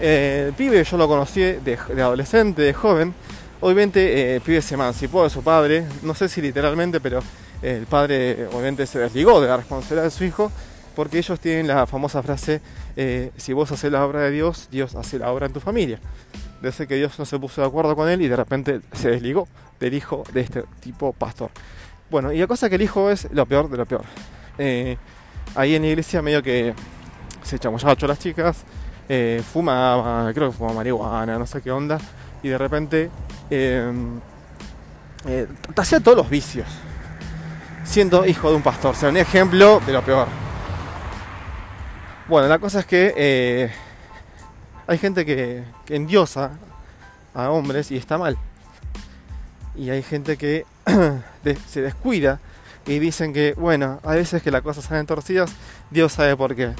Eh, el pibe yo lo conocí de, adolescente, de joven. Obviamente eh, el pibe se emancipó de su padre, no sé si literalmente, pero el padre obviamente se desligó de la responsabilidad de su hijo porque ellos tienen la famosa frase, eh, si vos haces la obra de Dios, Dios hace la obra en tu familia. Desde que Dios no se puso de acuerdo con él y de repente se desligó del hijo de este tipo pastor. Bueno, y la cosa que el hijo es lo peor de lo peor. Eh, ahí en la iglesia medio que se chamullaba a las chicas, eh, fumaba, creo que fumaba marihuana, no sé qué onda, y de repente eh, eh, hacía todos los vicios, siendo hijo de un pastor, o sea, un ejemplo de lo peor. Bueno, la cosa es que eh, hay gente que, endiosa a hombres y está mal. Y hay gente que se descuida y dicen que, bueno, a veces que las cosas salen torcidas, Dios sabe por qué.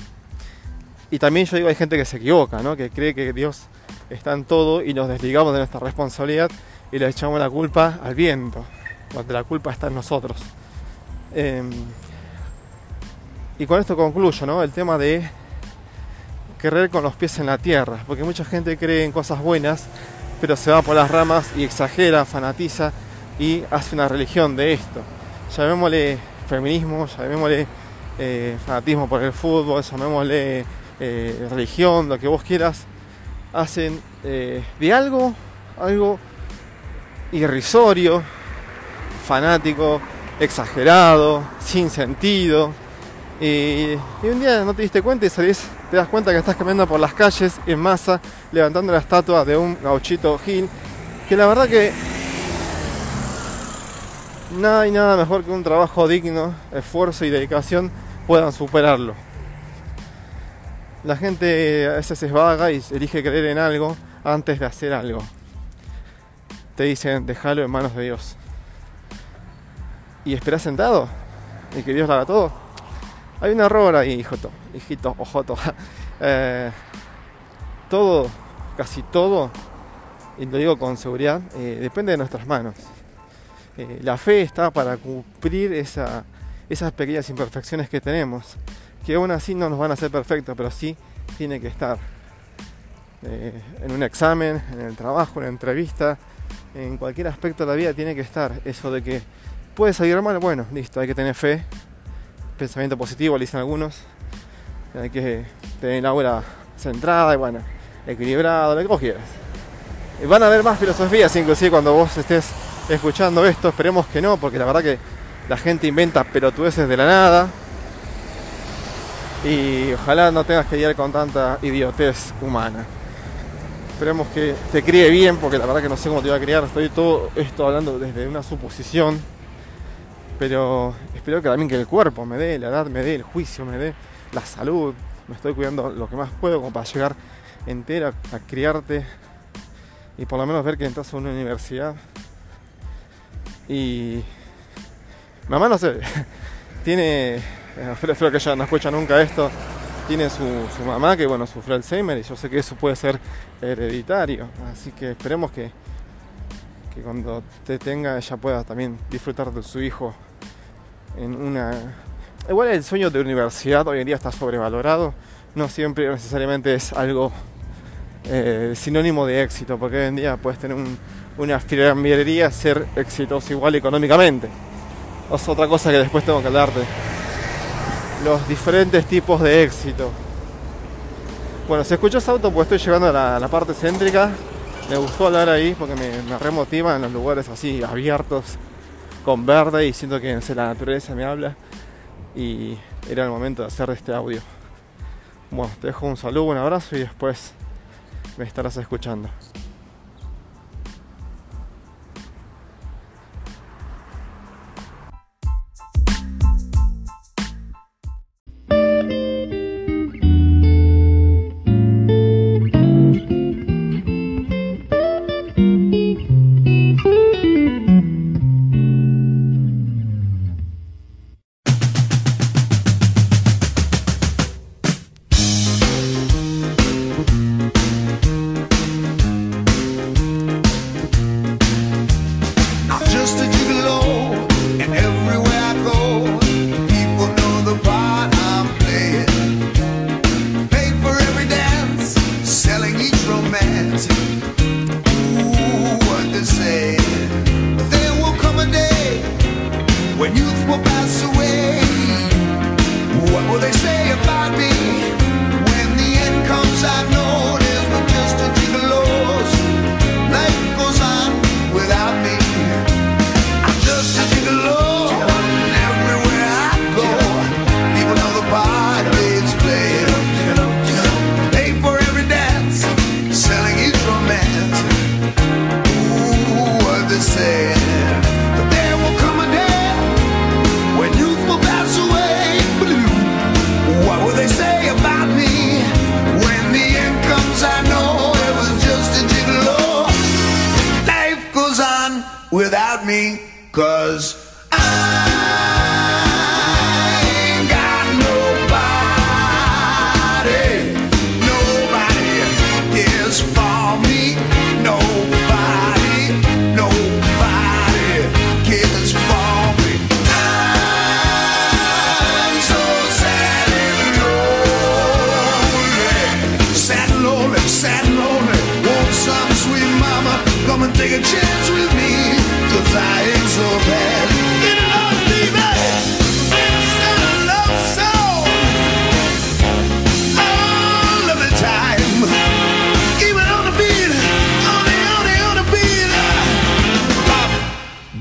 Y también yo digo, hay gente que se equivoca, ¿no? Que cree que Dios está en todo y nos desligamos de nuestra responsabilidad y le echamos la culpa al viento, cuando la culpa está en nosotros. Em, y con esto concluyo, ¿no? El tema de querer con los pies en la tierra, porque mucha gente cree en cosas buenas, pero se va por las ramas y exagera, fanatiza y hace una religión de esto. Llamémosle feminismo, llamémosle eh, fanatismo por el fútbol, llamémosle eh, religión, lo que vos quieras. Hacen eh, de algo algo irrisorio, fanático, exagerado, sin sentido. Y, y un día no te diste cuenta y salís, te das cuenta que estás caminando por las calles en masa, levantando la estatua de un gauchito Gil, que la verdad que nada y nada mejor que un trabajo digno, esfuerzo y dedicación puedan superarlo. La gente a veces es vaga y elige creer en algo antes de hacer algo. Te dicen, déjalo en manos de Dios. ¿Y esperás sentado? ¿Y que Dios lo haga todo? Hay un error ahí, hijito, hijito, ojoto. Eh, todo, casi todo, y lo digo con seguridad, eh, depende de nuestras manos. Eh, la fe está para cumplir esa- esas pequeñas imperfecciones que tenemos, que aún así no nos van a hacer perfectos, pero sí tiene que estar. Eh, en un examen, en el trabajo, en la entrevista, en cualquier aspecto de la vida tiene que estar eso de que puede salir mal, bueno, listo, hay que tener fe, pensamiento positivo, le dicen algunos, hay que tener la aura centrada y bueno, equilibrado, lo que vos quieras. Van a haber más filosofías, inclusive cuando vos estés escuchando esto, esperemos que no, porque la verdad que la gente inventa pelotudeces de la nada. Y ojalá no tengas que lidiar con tanta idiotez humana. Esperemos que te críe bien, porque la verdad que no sé cómo te va a criar. Estoy todo esto hablando desde una suposición. Pero espero que también que el cuerpo me dé, la edad me dé, el juicio me dé, la salud. Me estoy cuidando lo que más puedo como para llegar entera a criarte y por lo menos ver que entras a una universidad. Y mamá no sé, tiene, espero que ella no escucha nunca esto, tiene su, su mamá que bueno sufrió Alzheimer y yo sé que eso puede ser hereditario, así que esperemos que, que cuando te tenga ella pueda también disfrutar de su hijo en una... Igual el sueño de universidad hoy en día está sobrevalorado, no siempre necesariamente es algo eh, sinónimo de éxito, porque hoy en día puedes tener un- una fiambrería, ser exitoso igual económicamente. Es otra cosa que después tengo que hablarte. Los diferentes tipos de éxito. Bueno, se escuchó ese auto, pues estoy llegando a la, a la parte céntrica. Me gustó hablar ahí porque me, me remotiva en los lugares así abiertos, con verde y siento que la naturaleza me habla. Y era el momento de hacer este audio. Bueno, te dejo un saludo, un abrazo y después me estarás escuchando.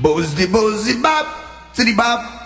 Boozy, boozy, bop. City bop.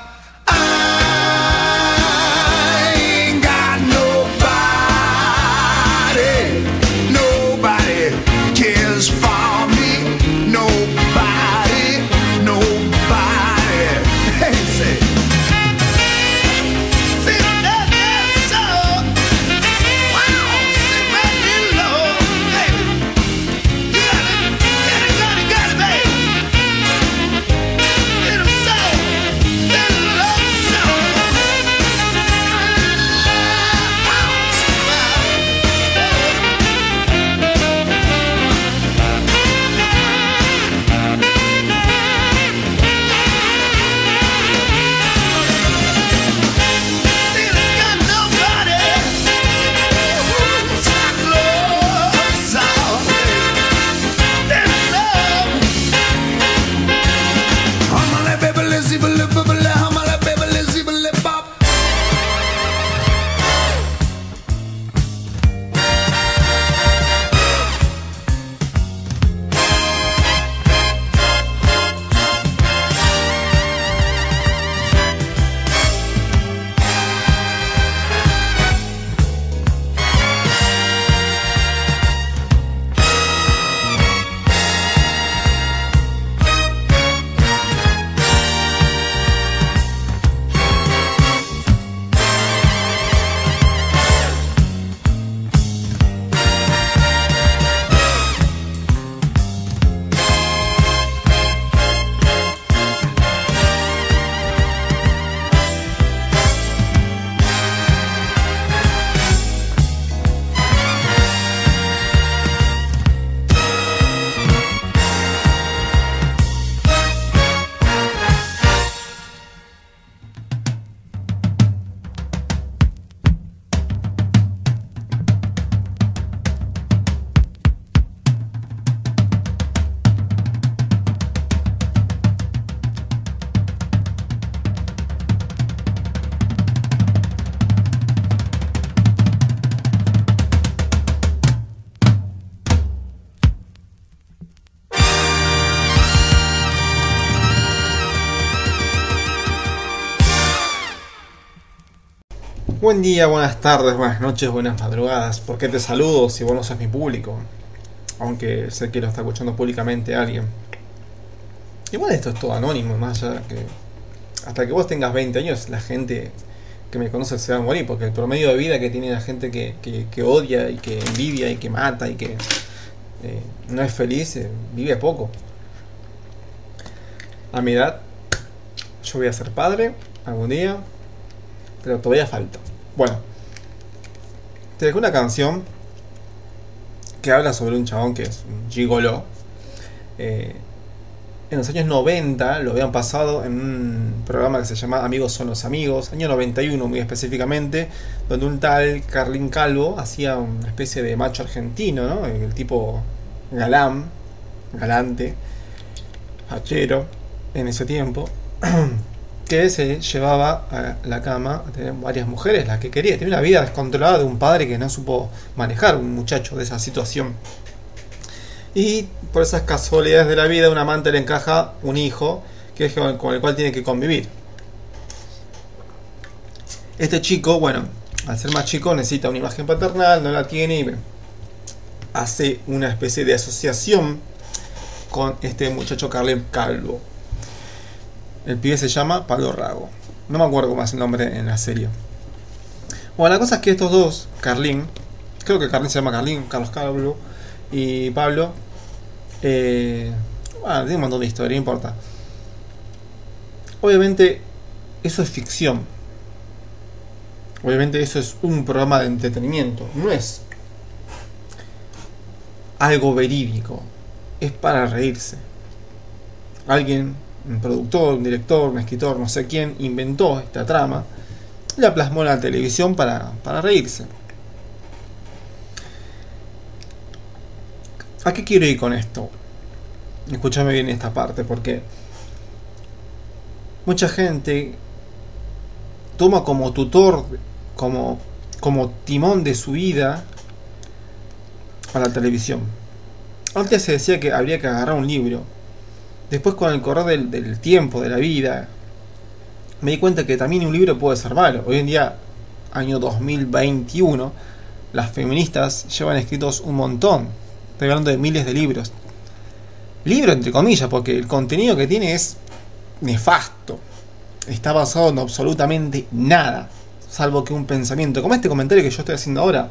Buen día, buenas tardes, buenas noches, buenas madrugadas. ¿Por qué te saludo si vos no sos mi público? Aunque sé que lo está escuchando públicamente alguien. Igual esto es todo anónimo, más allá que hasta que vos tengas 20 años la gente que me conoce se va a morir, porque el promedio de vida que tiene la gente que, que- que odia y que envidia y que mata y que eh, no es feliz, eh, vive poco. A mi edad, yo voy a ser padre algún día, pero todavía falta. Bueno, te dejo una canción que habla sobre un chabón que es un gigolo. Eh, en los años 90 lo habían pasado en un programa que se llama Amigos son los amigos, año 91 muy específicamente, donde un tal Carlín Calvo hacía una especie de macho argentino, ¿no? El tipo galán, galante, hachero en ese tiempo, que se llevaba a la cama a tener varias mujeres, las que quería. Tenía una vida descontrolada de un padre que no supo manejar un muchacho de esa situación. Y por esas casualidades de la vida, un amante le encaja un hijo que es con el cual tiene que convivir. Este chico, bueno, al ser más chico necesita una imagen paternal, no la tiene y hace una especie de asociación con este muchacho Carlen Calvo. El pibe se llama Pablo Rago. No me acuerdo es el nombre en la serie. Bueno, la cosa es que estos dos, Carlín, creo que Carlín se llama Carlín, Carlos Calvo y Pablo, eh, bueno, tiene un montón de historia, no importa. Obviamente eso es ficción. Obviamente eso es un programa de entretenimiento. No es algo verídico. Es para reírse. Alguien, un productor, un director, un escritor, no sé quién, inventó esta trama. La plasmó en la televisión para, para reírse. ¿A qué quiero ir con esto? Escúchame bien esta parte, porque mucha gente toma como tutor, como, como timón de su vida a la televisión. Antes se decía que habría que agarrar un libro. Después con el correr del, del tiempo, de la vida, me di cuenta que también un libro puede ser malo. Hoy en día, año 2021, las feministas llevan escritos un montón. Estoy hablando de miles de libros. Libro entre comillas, porque el contenido que tiene es nefasto. Está basado en absolutamente nada. Salvo que un pensamiento. Como este comentario que yo estoy haciendo ahora.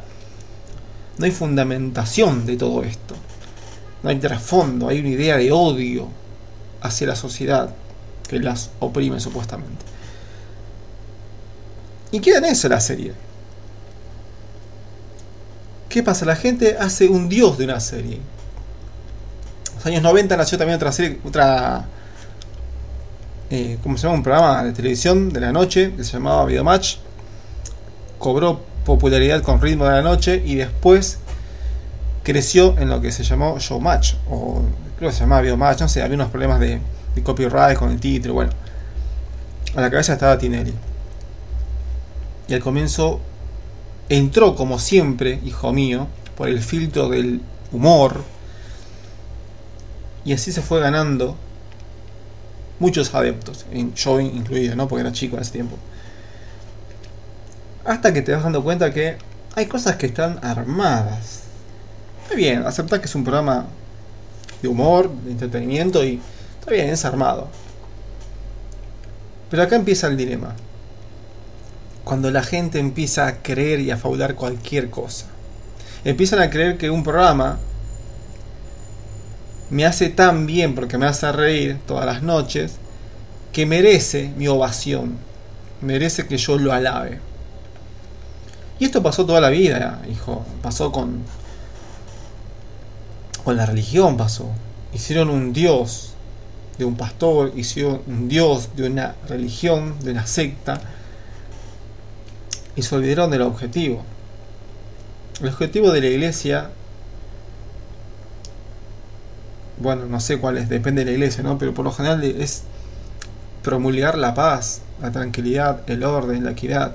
No hay fundamentación de todo esto. No hay trasfondo. Hay una idea de odio hacia la sociedad que las oprime supuestamente. Y queda en eso la serie. ¿Qué pasa? La gente hace un dios de una serie. En los años 90 nació también otra serie, otra... Eh, ¿Cómo se llama? Un programa de televisión de la noche que se llamaba Videomatch. Cobró popularidad con ritmo de la noche y después creció en lo que se llamó Showmatch. O creo que se llamaba Videomatch, no sé, había unos problemas de, de copyright con el título, bueno. A la cabeza estaba Tinelli. Y al comienzo entró como siempre, hijo mío, por el filtro del humor. Y así se fue ganando muchos adeptos, yo incluido, ¿no? Porque era chico en ese tiempo. Hasta que te vas dando cuenta que hay cosas que están armadas. Está bien, aceptar que es un programa de humor, de entretenimiento y está bien, es armado. Pero acá empieza el dilema cuando la gente empieza a creer y a faular cualquier cosa. Empiezan a creer que un programa me hace tan bien porque me hace reír todas las noches que merece mi ovación, merece que yo lo alabe. Y esto pasó toda la vida, hijo, pasó con con la religión pasó. Hicieron un dios de un pastor, hicieron un dios de una religión, de una secta y se olvidaron del objetivo. El objetivo de la iglesia, bueno, no sé cuál es, depende de la iglesia, ¿no? Pero por lo general es promulgar la paz, la tranquilidad, el orden, la equidad.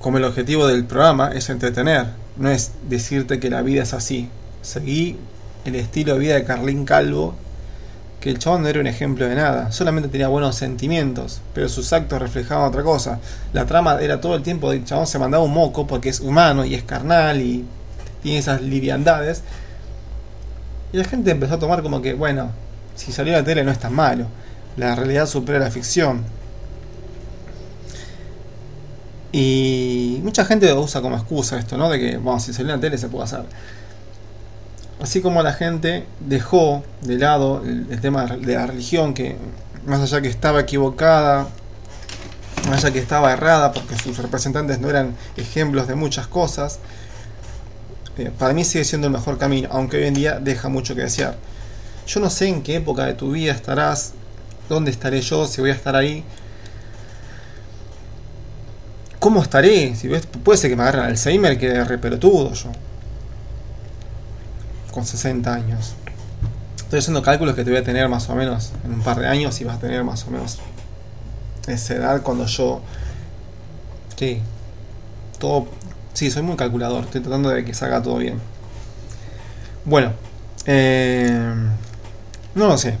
Como el objetivo del programa es entretener, no es decirte que la vida es así. Seguí el estilo de vida de Carlín Calvo que el chabón no era un ejemplo de nada, solamente tenía buenos sentimientos, pero sus actos reflejaban otra cosa. La trama era todo el tiempo, el chabón se mandaba un moco porque es humano y es carnal y tiene esas liviandades. Y la gente empezó a tomar como que, bueno, si salió a la tele no es tan malo, la realidad supera la ficción. Y mucha gente lo usa como excusa esto, ¿no? De que, bueno, si salió en la tele se puede hacer. Así como la gente dejó de lado el, tema de la religión, que más allá que estaba equivocada, más allá que estaba errada, porque sus representantes no eran ejemplos de muchas cosas, eh, para mí sigue siendo el mejor camino, aunque hoy en día deja mucho que desear. Yo no sé en qué época de tu vida estarás, dónde estaré yo, si voy a estar ahí. ¿Cómo estaré? Si puede ser que me agarren Alzheimer, que repelotudo yo con 60 años. Estoy haciendo cálculos que te voy a tener más o menos en un par de años y vas a tener más o menos esa edad cuando yo... Sí, todo... Sí, soy muy calculador, estoy tratando de que salga todo bien. Bueno, eh, no lo sé.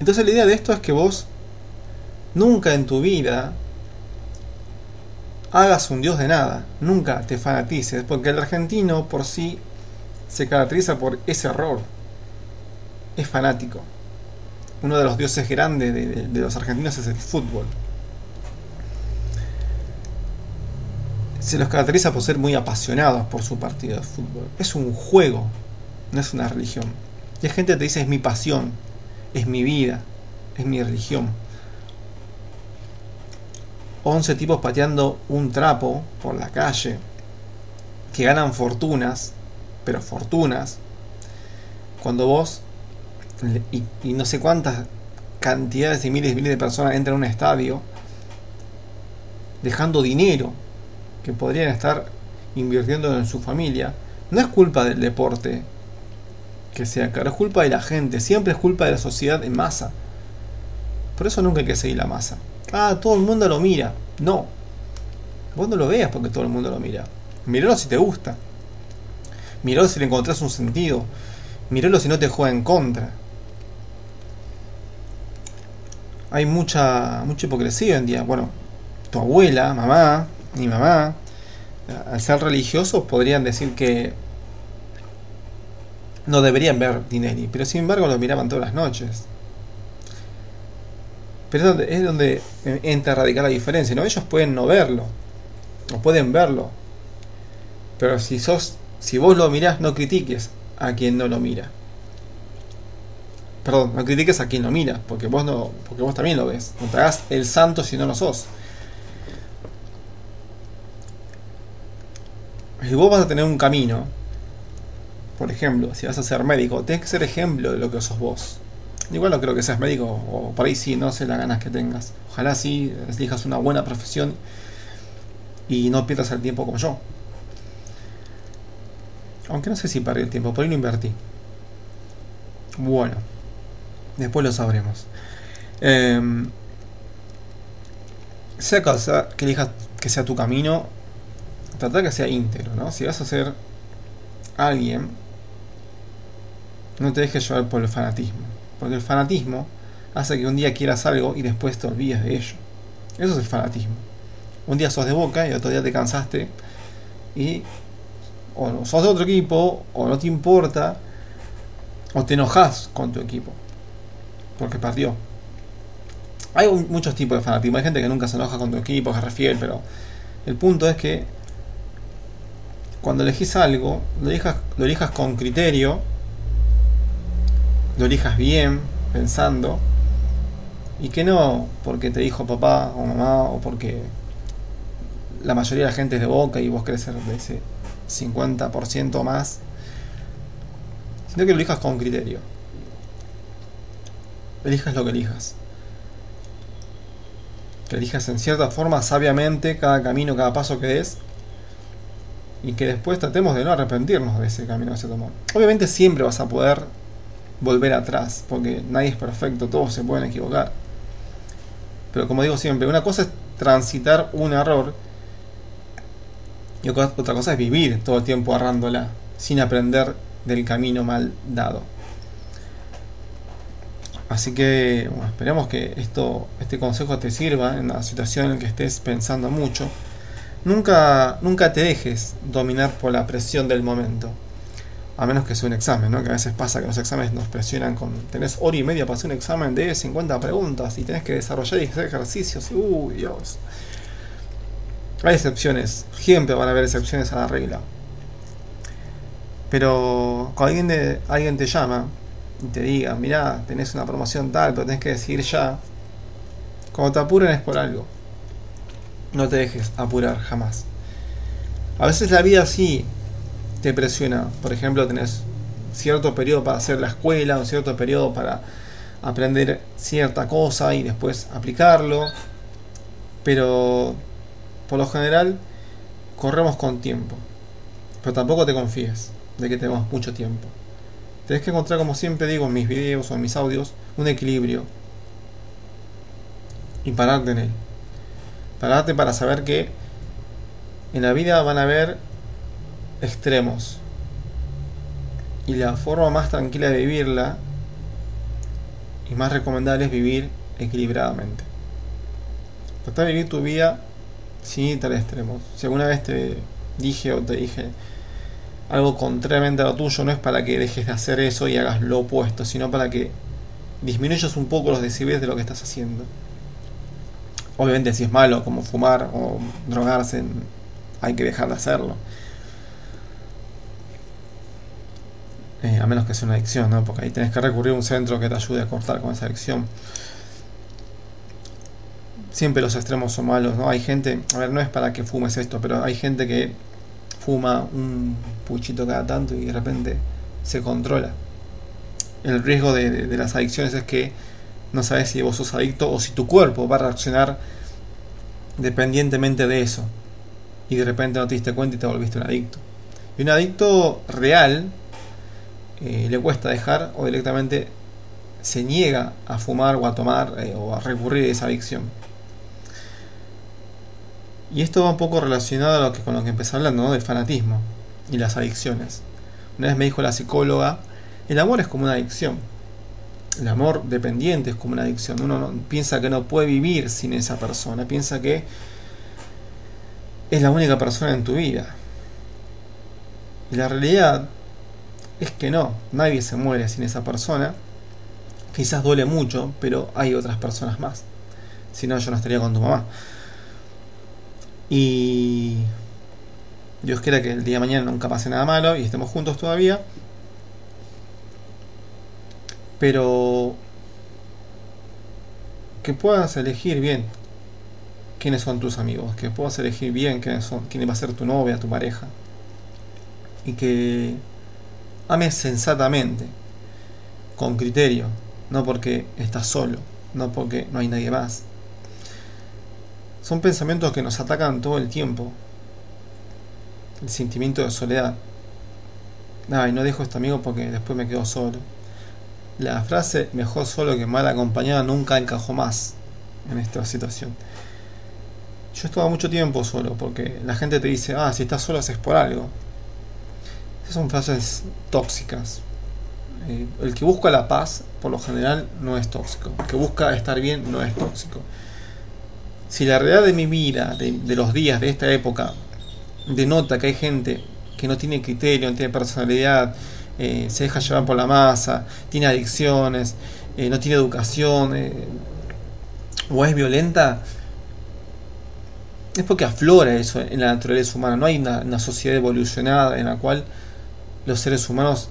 Entonces la idea de esto es que vos nunca en tu vida hagas un dios de nada, nunca te fanatices, porque el argentino por sí se caracteriza por ese error. Es fanático. Uno de los dioses grandes de, los argentinos es el fútbol. Se los caracteriza por ser muy apasionados por su partido de fútbol. Es un juego, no es una religión. Y hay gente que te dice es mi pasión. es mi vida, es mi religión. 11 tipos pateando un trapo por la calle, que ganan fortunas, pero fortunas, cuando vos y, y no sé cuántas cantidades y miles y miles de personas entran a un estadio dejando dinero que podrían estar invirtiendo en su familia, no es culpa del deporte que sea caro, es culpa de la gente, siempre es culpa de la sociedad en masa. Por eso nunca hay que seguir la masa. Ah, todo el mundo lo mira. No. Vos no lo veas porque todo el mundo lo mira. Míralo si te gusta. Míralo si le encontrás un sentido. Míralo si no te juega en contra. Hay mucha, mucha hipocresía hoy en día. Bueno, tu abuela, mamá, mi mamá, al ser religiosos podrían decir que no deberían ver Dineri, pero sin embargo lo miraban todas las noches. Pero es donde, entra a radical la diferencia, ¿no? Ellos pueden no verlo, o pueden verlo. Pero si sos, si vos lo mirás, no critiques a quien no lo mira. Perdón, no critiques a quien lo mira, porque vos no, porque vos también lo ves. No te hagas el santo si no lo sos. Si vos vas a tener un camino, por ejemplo, si vas a ser médico, tenés que ser ejemplo de lo que sos vos. Igual no creo que seas médico, o por ahí sí, no sé las ganas que tengas. Ojalá sí elijas una buena profesión y no pierdas el tiempo como yo. Aunque no sé si perdí el tiempo, por ahí lo invertí. Bueno, después lo sabremos. Eh, sea cosa que elijas que sea tu camino, trata que sea íntegro, ¿no? Si vas a ser alguien, no te dejes llevar por el fanatismo. Porque el fanatismo hace que un día quieras algo y después te olvides de ello. Eso es el fanatismo. Un día sos de boca y otro día te cansaste y o sos de otro equipo o no te importa o te enojas con tu equipo porque perdió. Hay muchos tipos de fanatismo. Hay gente que nunca se enoja con tu equipo, que refiere, pero el punto es que cuando elegís algo, lo elijas, lo elijas con criterio, lo elijas bien, pensando, y que no porque te dijo papá o mamá o porque la mayoría de la gente es de boca y vos querés ser de ese 50% más, sino que lo elijas con criterio. Elijas lo que elijas. Que elijas en cierta forma, sabiamente, cada camino, cada paso que des. Y que después tratemos de no arrepentirnos de ese camino que se tomó. Obviamente siempre vas a poder volver atrás, porque nadie es perfecto, todos se pueden equivocar. Pero como digo siempre, una cosa es transitar un error y otra cosa es vivir todo el tiempo agarrándola, sin aprender del camino mal dado. Así que bueno, esperemos que esto, este consejo te sirva en la situación en que estés pensando mucho. Nunca, nunca te dejes dominar por la presión del momento. A menos que sea un examen, ¿no? Que a veces pasa que los exámenes nos presionan con... Tenés hora y media para hacer un examen de 50 preguntas y tenés que desarrollar y hacer ejercicios. Uy, Dios. Hay excepciones. Siempre van a haber excepciones a la regla. Pero cuando alguien te llama y te diga, mirá, tenés una promoción tal, pero tenés que decidir ya. Cuando te apuren es por algo. No te dejes apurar jamás. A veces la vida sí te presiona. Por ejemplo, tenés cierto periodo para hacer la escuela, un cierto periodo para aprender cierta cosa y después aplicarlo. Pero por lo general corremos con tiempo. Pero tampoco te confíes de que tenemos mucho tiempo. Tenés que encontrar, como siempre digo en mis videos o en mis audios, un equilibrio. Y pararte en él. Pararte para saber que en la vida van a haber extremos. Y la forma más tranquila de vivirla y más recomendable es vivir equilibradamente. Trata de vivir tu vida sin tal extremos. Si alguna vez te dije o te dije algo contrariamente a lo tuyo, no es para que dejes de hacer eso y hagas lo opuesto, sino para que disminuyas un poco los decibeles de lo que estás haciendo. Obviamente si es malo como fumar o drogarse, hay que dejar de hacerlo. Eh, a menos que sea una adicción, ¿no? Porque ahí tenés que recurrir a un centro que te ayude a cortar con esa adicción. Siempre los extremos son malos, ¿no? Hay gente, a ver, no es para que fumes esto, pero hay gente que fuma un puchito cada tanto y de repente se controla. El riesgo de, las adicciones es que no sabes si vos sos adicto o si tu cuerpo va a reaccionar dependientemente de eso. Y de repente no te diste cuenta y te volviste un adicto. Y un adicto real eh, le cuesta dejar o directamente se niega a fumar o a tomar eh, o a recurrir a esa adicción. Y esto va un poco relacionado a lo que, con lo que empecé hablando, ¿no? del fanatismo y las adicciones. Una vez me dijo la psicóloga, el amor es como una adicción. El amor dependiente es como una adicción. Uno no- piensa que no puede vivir sin esa persona, piensa que es la única persona en tu vida. Y la realidad es que no, nadie se muere sin esa persona. Quizás duele mucho, pero hay otras personas más. Si no, yo no estaría con tu mamá. Y Dios quiera que el día de mañana nunca pase nada malo y estemos juntos todavía. Pero que puedas elegir bien quiénes son tus amigos, que puedas elegir bien quiénes son, quién va a ser tu novia, tu pareja. Y que ames sensatamente, con criterio, no porque estás solo, no porque no hay nadie más. Son pensamientos que nos atacan todo el tiempo. El sentimiento de soledad. Ay, no dejo a este amigo porque después me quedo solo. La frase mejor solo que mal acompañado nunca encajó más en esta situación. Yo estaba mucho tiempo solo porque la gente te dice, ah, si estás solo es por algo. Son frases tóxicas. Eh, el que busca la paz, por lo general, no es tóxico. El que busca estar bien no es tóxico. Si la realidad de mi vida, de, los días de esta época, denota que hay gente que no tiene criterio, no tiene personalidad, eh, se deja llevar por la masa, tiene adicciones, eh, no tiene educación, o es violenta, es porque aflora eso en la naturaleza humana. No hay una sociedad evolucionada en la cual los seres humanos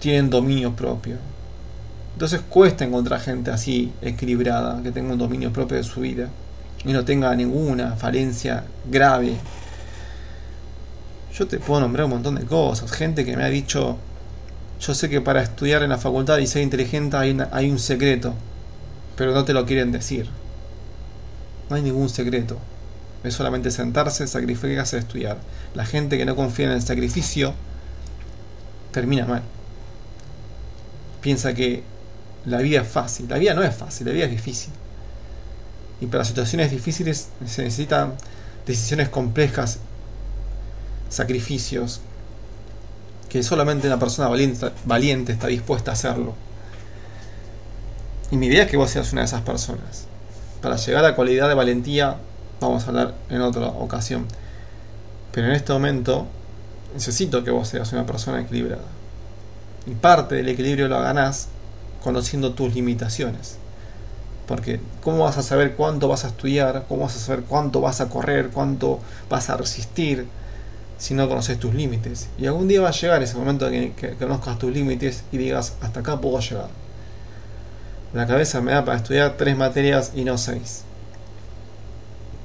tienen dominio propio. Entonces cuesta encontrar gente así equilibrada, que tenga un dominio propio de su vida y no tenga ninguna falencia grave. Yo te puedo nombrar un montón de cosas. Gente que me ha dicho, yo sé que para estudiar en la facultad y ser inteligente hay, una- hay un secreto, pero no te lo quieren decir. No hay ningún secreto. Es solamente sentarse, sacrificarse, estudiar. La gente que no confía en el sacrificio termina mal. Piensa que la vida es fácil. La vida no es fácil, la vida es difícil. Y para situaciones difíciles se necesitan decisiones complejas, sacrificios, que solamente una persona valiente, está dispuesta a hacerlo. Y mi idea es que vos seas una de esas personas. Para llegar a la cualidad de valentía, vamos a hablar en otra ocasión. Pero en este momento necesito que vos seas una persona equilibrada. Y parte del equilibrio lo ganás conociendo tus limitaciones. Porque ¿cómo vas a saber cuánto vas a estudiar? ¿Cómo vas a saber cuánto vas a correr? ¿Cuánto vas a resistir? Si no conoces tus límites. Y algún día va a llegar ese momento que, que conozcas tus límites y digas, hasta acá puedo llegar. La cabeza me da para estudiar tres materias y no seis.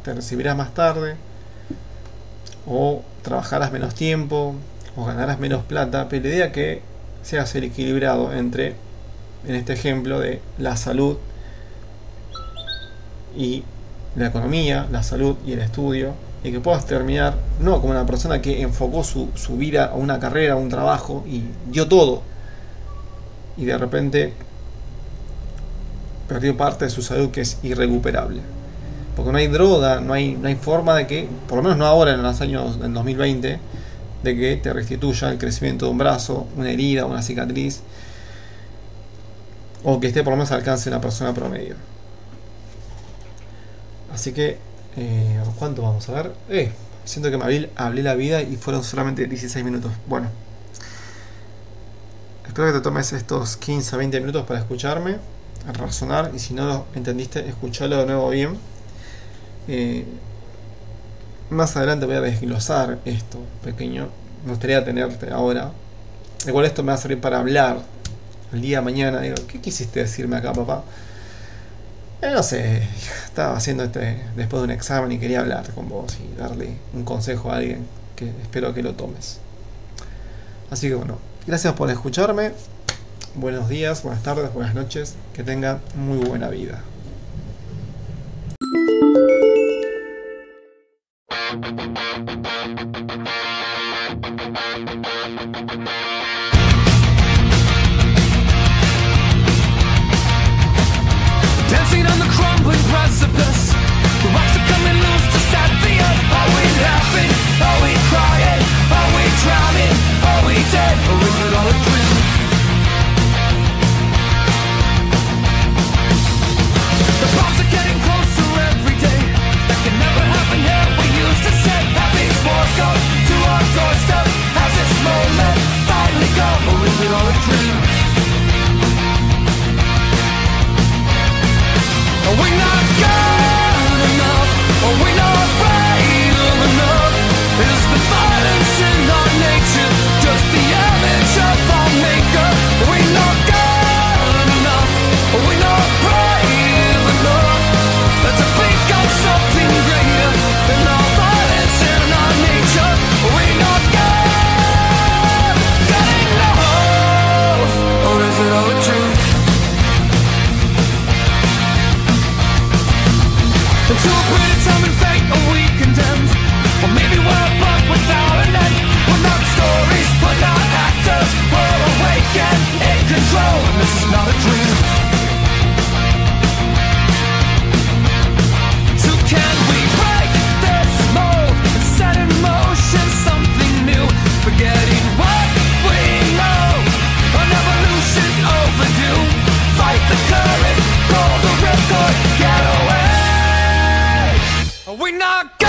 Te recibirás más tarde. O trabajarás menos tiempo. O ganarás menos plata. Pero la idea que seas el equilibrado entre, en este ejemplo, de la salud y la economía, la salud y el estudio, y que puedas terminar no como una persona que enfocó su, su vida a una carrera, a un trabajo y dio todo, y de repente perdió parte de su salud que es irrecuperable. Porque no hay droga, no hay, no hay forma de que, por lo menos no ahora en los años del 2020, de que te restituya el crecimiento de un brazo, una herida, una cicatriz, o que esté por lo menos al alcance de una persona promedio. Así que, eh, ¿cuánto vamos a ver? Eh, siento que me hablé, la vida y fueron solamente 16 minutos. Bueno, espero que te tomes estos 15 a 20 minutos para escucharme, razonar, y si no lo entendiste, escucharlo de nuevo bien. Eh, más adelante voy a desglosar esto pequeño. Me gustaría tenerte ahora. Igual esto me va a servir para hablar el día de mañana. Digo, ¿qué quisiste decirme acá, papá? Eh, no sé, estaba haciendo este después de un examen y quería hablar con vos y darle un consejo a alguien que espero que lo tomes. Así que bueno, gracias por escucharme. Buenos días, buenas tardes, buenas noches. Que tengan muy buena vida. we not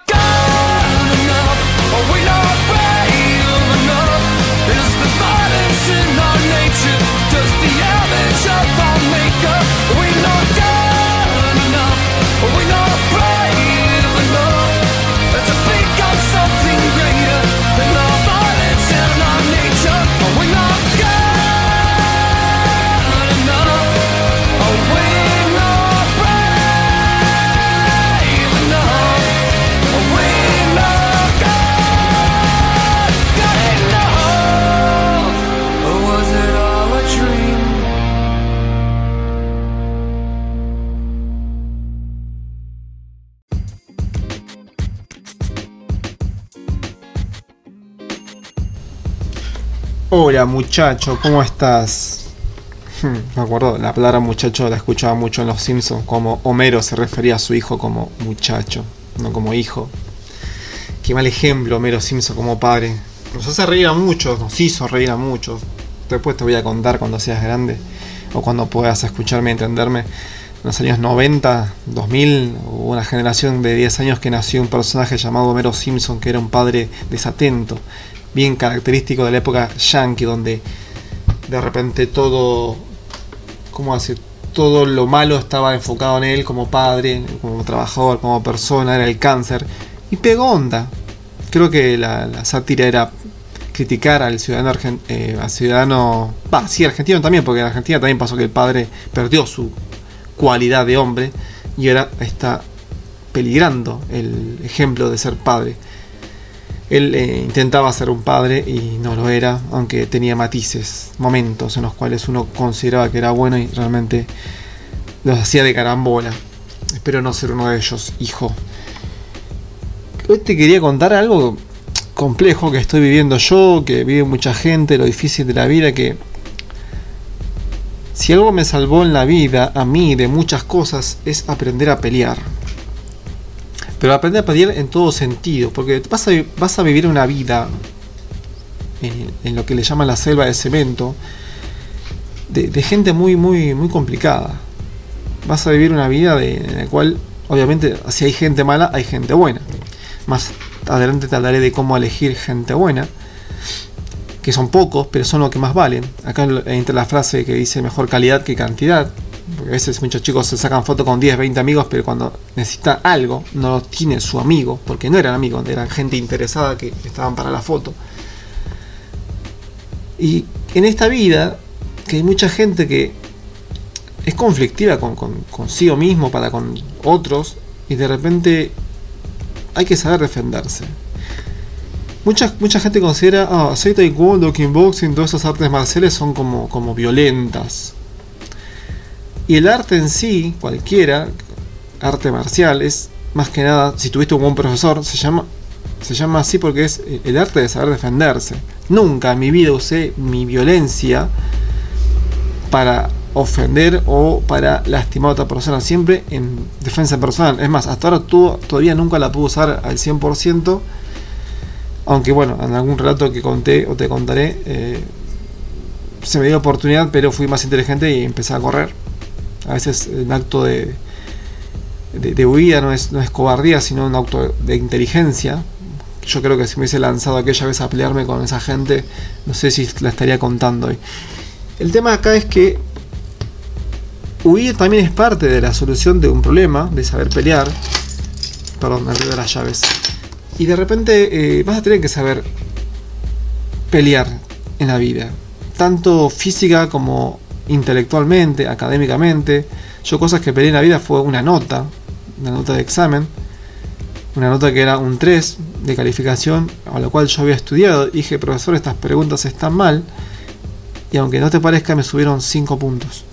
muchacho, ¿cómo estás? Hmm, me acuerdo, la palabra muchacho la escuchaba mucho en Los Simpsons, como Homero se refería a su hijo como muchacho, no como hijo. Qué mal ejemplo Homero Simpson como padre. Nos hace reír a muchos, nos hizo reír a muchos. Después te voy a contar cuando seas grande o cuando puedas escucharme y entenderme. En los años 90, 2000, hubo una generación de 10 años que nació un personaje llamado Homero Simpson que era un padre desatento, bien característico de la época yankee, donde de repente todo, ¿cómo decir? Todo lo malo estaba enfocado en él como padre, como trabajador, como persona, era el cáncer. Y pegó onda. Creo que la, sátira era criticar al ciudadano argentino, eh, al ciudadano, sí, argentino también, porque en Argentina también pasó que el padre perdió su cualidad de hombre y ahora está peligrando el ejemplo de ser padre él eh, intentaba ser un padre y no lo era aunque tenía matices momentos en los cuales uno consideraba que era bueno y realmente los hacía de carambola espero no ser uno de ellos hijo hoy te quería contar algo complejo que estoy viviendo yo, que vive mucha gente, lo difícil de la vida, que si algo me salvó en la vida, a mí, de muchas cosas, es aprender a pelear. Pero aprender a pelear en todo sentido, porque vas a, a vivir una vida en, en lo que le llaman la selva de cemento, de, de gente muy, muy, muy complicada. Vas a vivir una vida de, en la cual, obviamente, si hay gente mala, hay gente buena. Más adelante te hablaré de cómo elegir gente buena, que son pocos, pero son los que más valen. Acá entra la frase que dice mejor calidad que cantidad, porque a veces muchos chicos se sacan fotos con 10, 20 amigos, pero cuando necesitan algo, no lo tiene su amigo, porque no eran amigos, eran gente interesada que estaban para la foto. Y en esta vida, que hay mucha gente que es conflictiva con, con, consigo mismo, para con otros, y de repente hay que saber defenderse. Mucha, mucha gente considera, ah, hacer taekwondo, kickboxing, todas esas artes marciales son como, como violentas. Y el arte en sí, cualquiera, arte marcial, es más que nada, si tuviste un buen profesor, se llama, se llama así porque es el arte de saber defenderse. Nunca en mi vida usé mi violencia para ofender o para lastimar a otra persona, siempre en defensa personal. Es más, hasta ahora tú, todavía nunca la pude usar al 100%, aunque bueno, en algún relato que conté o te contaré, eh, se me dio oportunidad, pero fui más inteligente y empecé a correr. A veces un acto de, de, de huida no es, no es cobardía, sino un acto de inteligencia. Yo creo que si me hubiese lanzado aquella vez a pelearme con esa gente, no sé si la estaría contando hoy. El tema acá es que huir también es parte de la solución de un problema, de saber pelear. Perdón, me olvidé las llaves. Y de repente eh, vas a tener que saber pelear en la vida. Tanto física como intelectualmente, académicamente. Yo cosas que peleé en la vida fue una nota, una nota de examen. Una nota que era un 3 de calificación, a la cual yo había estudiado. Dije, profesor, estas preguntas están mal. Y aunque no te parezca, me subieron 5 puntos.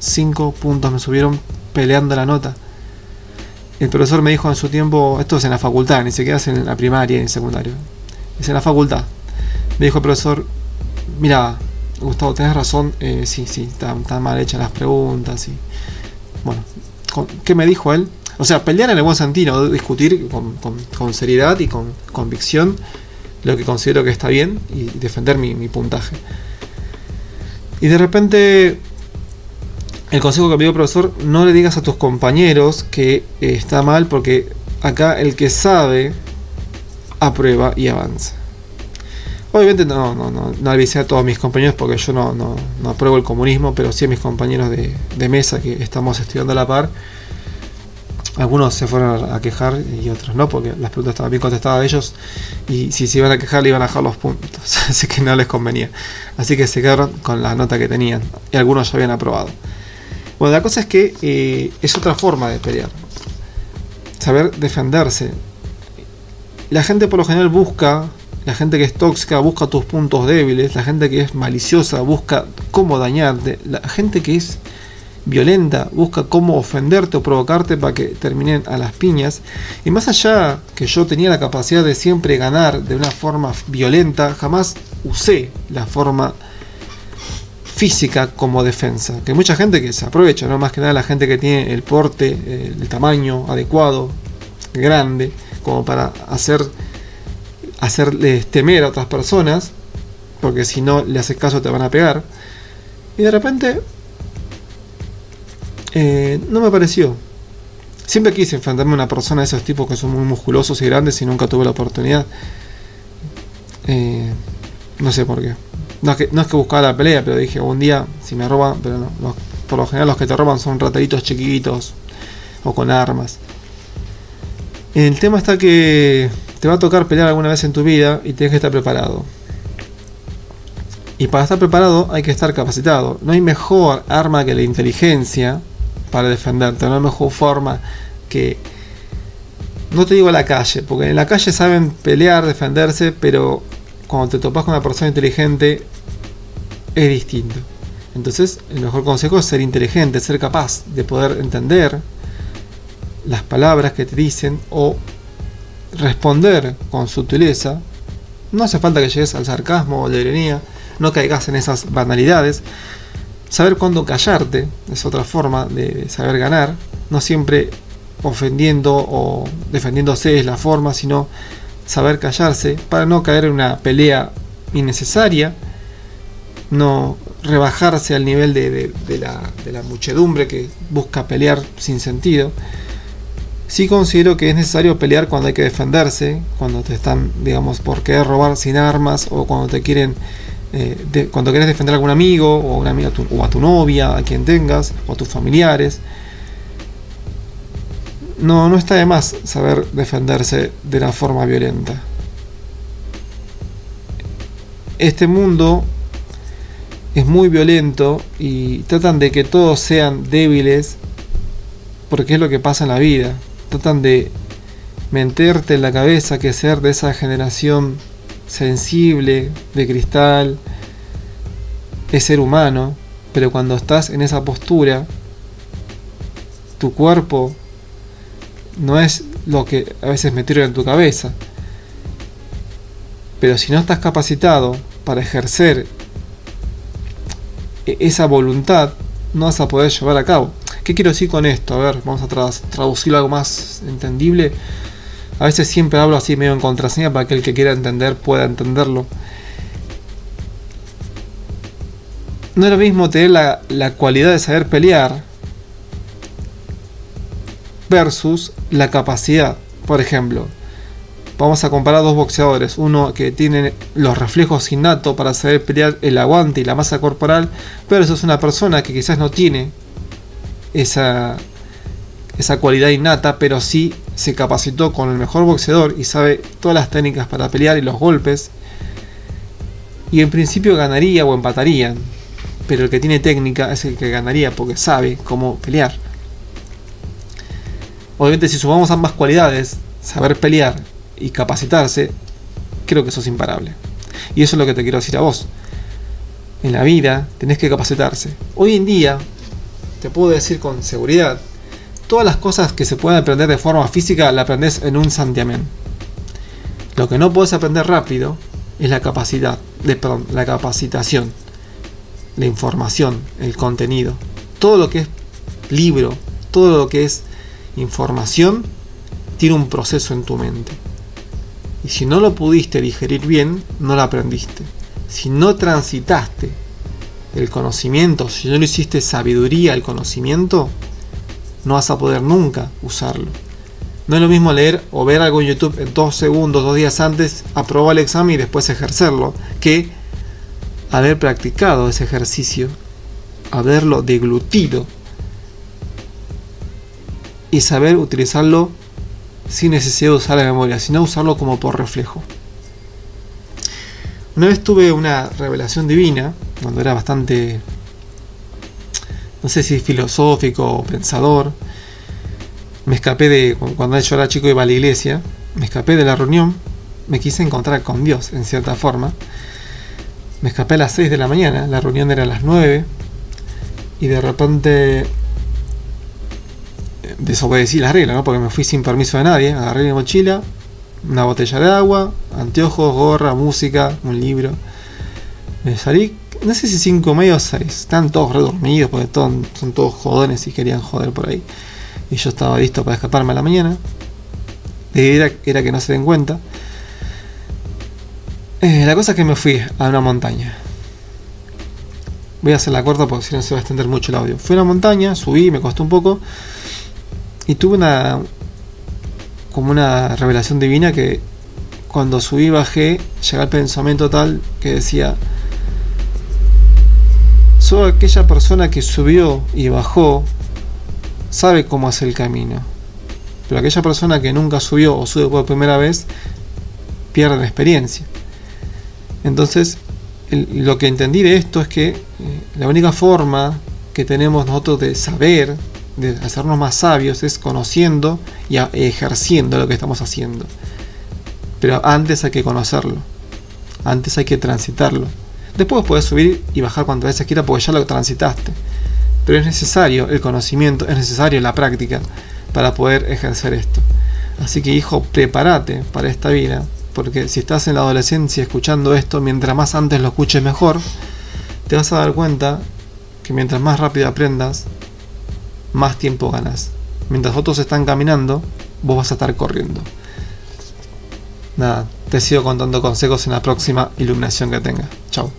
5 puntos me subieron peleando la nota. El profesor me dijo en su tiempo, esto es en la facultad, ni siquiera es en la primaria ni en secundario. Es en la facultad. Me dijo el profesor, mira, Gustavo, tenés razón, eh, sí, sí, están, están mal hechas las preguntas. Y... Bueno, ¿qué me dijo él? O sea, pelear en el buen sentido, discutir con, con- con seriedad y con convicción lo que considero que está bien y defender mi, mi puntaje. Y de repente el consejo que me dio el profesor, no le digas a tus compañeros que eh, está mal porque acá el que sabe aprueba y avanza. Obviamente no, no, no, no avisé a todos mis compañeros porque yo no, no, no apruebo el comunismo, pero sí a mis compañeros de, de mesa que estamos estudiando a la par. Algunos se fueron a quejar y otros no, porque las preguntas estaban bien contestadas de ellos y si se iban a quejar le iban a dejar los puntos, así que no les convenía. Así que se quedaron con la nota que tenían y algunos ya habían aprobado. Bueno, la cosa es que eh, es otra forma de pelear. Saber defenderse. La gente por lo general busca, la gente que es tóxica busca tus puntos débiles, la gente que es maliciosa busca cómo dañarte, la gente que es violenta busca cómo ofenderte o provocarte para que terminen a las piñas. Y más allá que yo tenía la capacidad de siempre ganar de una forma violenta, jamás usé la forma física como defensa. Que mucha gente que se aprovecha, ¿no? Más que nada la gente que tiene el porte, eh, el tamaño adecuado, grande, como para hacer hacerles temer a otras personas, porque si no le haces caso te van a pegar. Y de repente eh, no me pareció. Siempre quise enfrentarme a una persona de esos tipos que son muy musculosos y grandes y nunca tuve la oportunidad. Eh, no sé por qué. No es, que, no es que buscaba la pelea, pero dije, un día, si me roban, pero no, los- por lo general los que te roban son rataritos chiquitos o con armas. El tema está que te va a tocar pelear alguna vez en tu vida y tienes que estar preparado. Y para estar preparado hay que estar capacitado. No hay mejor arma que la inteligencia para defenderte. No hay mejor forma que... No te digo la calle, porque en la calle saben pelear, defenderse, pero cuando te topas con una persona inteligente es distinto. Entonces, el mejor consejo es ser inteligente, ser capaz de poder entender las palabras que te dicen o responder con sutileza. No hace falta que llegues al sarcasmo o la ironía, no caigas en esas banalidades. Saber cuándo callarte es otra forma de saber ganar. No siempre ofendiendo o defendiéndose es la forma, sino saber callarse para no caer en una pelea innecesaria, no rebajarse al nivel de, de- la muchedumbre que busca pelear sin sentido. Sí considero que es necesario pelear cuando hay que defenderse, cuando te están, digamos, por querer robar sin armas o cuando te quieren, eh, de- cuando quieres defender a algún amigo o una amiga tu- o a tu novia, a quien tengas, o a tus familiares. No, no está de más saber defenderse de una forma violenta. Este mundo es muy violento y tratan de que todos sean débiles porque es lo que pasa en la vida. Tratan de meterte en la cabeza que ser de esa generación sensible, de cristal, es ser humano, pero cuando estás en esa postura, tu cuerpo no es lo que a veces metieron en tu cabeza. Pero si no estás capacitado para ejercer e- esa voluntad, no vas a poder llevar a cabo. ¿Qué quiero decir con esto? A ver, vamos a traducirlo algo más entendible. A veces siempre hablo así medio en contraseña para que el que quiera entender pueda entenderlo. No es lo mismo tener la, la cualidad de saber pelear versus la capacidad. Por ejemplo, vamos a comparar dos boxeadores. Uno que tiene los reflejos innatos para saber pelear el aguante y la masa corporal, versus una persona que quizás no tiene esa, esa cualidad innata, pero sí se capacitó con el mejor boxeador y sabe todas las técnicas para pelear y los golpes. Y en principio ganaría o empatarían. Pero el que tiene técnica es el que ganaría porque sabe cómo pelear. Obviamente si sumamos ambas cualidades, saber pelear y capacitarse, creo que eso es imparable. Y eso es lo que te quiero decir a vos. En la vida tenés que capacitarse. Hoy en día, te puedo decir con seguridad, todas las cosas que se pueden aprender de forma física la aprendes en un santiamén. Lo que no puedes aprender rápido es la capacidad, de, perdón, la capacitación, la información, el contenido. Todo lo que es libro, todo lo que es información, tiene un proceso en tu mente. Y si no lo pudiste digerir bien, no lo aprendiste. Si no transitaste el conocimiento, si no lo hiciste sabiduría el conocimiento, no vas a poder nunca usarlo. No es lo mismo leer o ver algo en YouTube en dos segundos, dos días antes, aprobar el examen y después ejercerlo, que haber practicado ese ejercicio, haberlo deglutido y saber utilizarlo sin necesidad de usar la memoria, sino usarlo como por reflejo. Una vez tuve una revelación divina, cuando era bastante, no sé si filosófico o pensador. Me escapé de, cuando yo era chico iba a la iglesia, me escapé de la reunión, me quise encontrar con Dios en cierta forma. Me escapé a las 6 de la mañana, la reunión era a las 9 y de repente desobedecí las reglas, ¿no? Porque me fui sin permiso de nadie, agarré mi mochila, una botella de agua, anteojos, gorra, música, un libro. Me salí, no sé si cinco y medio o seis, están todos redormidos porque todos, son todos jodones y querían joder por ahí. Y yo estaba listo para escaparme a la mañana. Era, era que no se den cuenta. Eh, la cosa es que me fui a una montaña. Voy a hacer la corta porque si no se va a extender mucho el audio. Fui a una montaña, subí, me costó un poco. Y tuve una. Como una revelación divina que cuando subí y bajé, llegué al pensamiento tal que decía. Soy aquella persona que subió y bajó, sabe cómo hacer el camino. Pero aquella persona que nunca subió o sube por primera vez, pierden experiencia. Entonces, lo que entendí de esto es que eh, la única forma que tenemos nosotros de saber, de hacernos más sabios, es conociendo y ejerciendo lo que estamos haciendo. Pero antes hay que conocerlo, antes hay que transitarlo. Después puedes subir y bajar cuantas veces quieras porque ya lo transitaste. Pero es necesario el conocimiento, es necesario la práctica para poder ejercer esto. Así que hijo, prepárate para esta vida, porque si estás en la adolescencia escuchando esto, mientras más antes lo escuches mejor, te vas a dar cuenta que mientras más rápido aprendas, más tiempo ganas. Mientras otros están caminando, vos vas a estar corriendo. Nada, te sigo contando consejos en la próxima iluminación que tenga. Chao.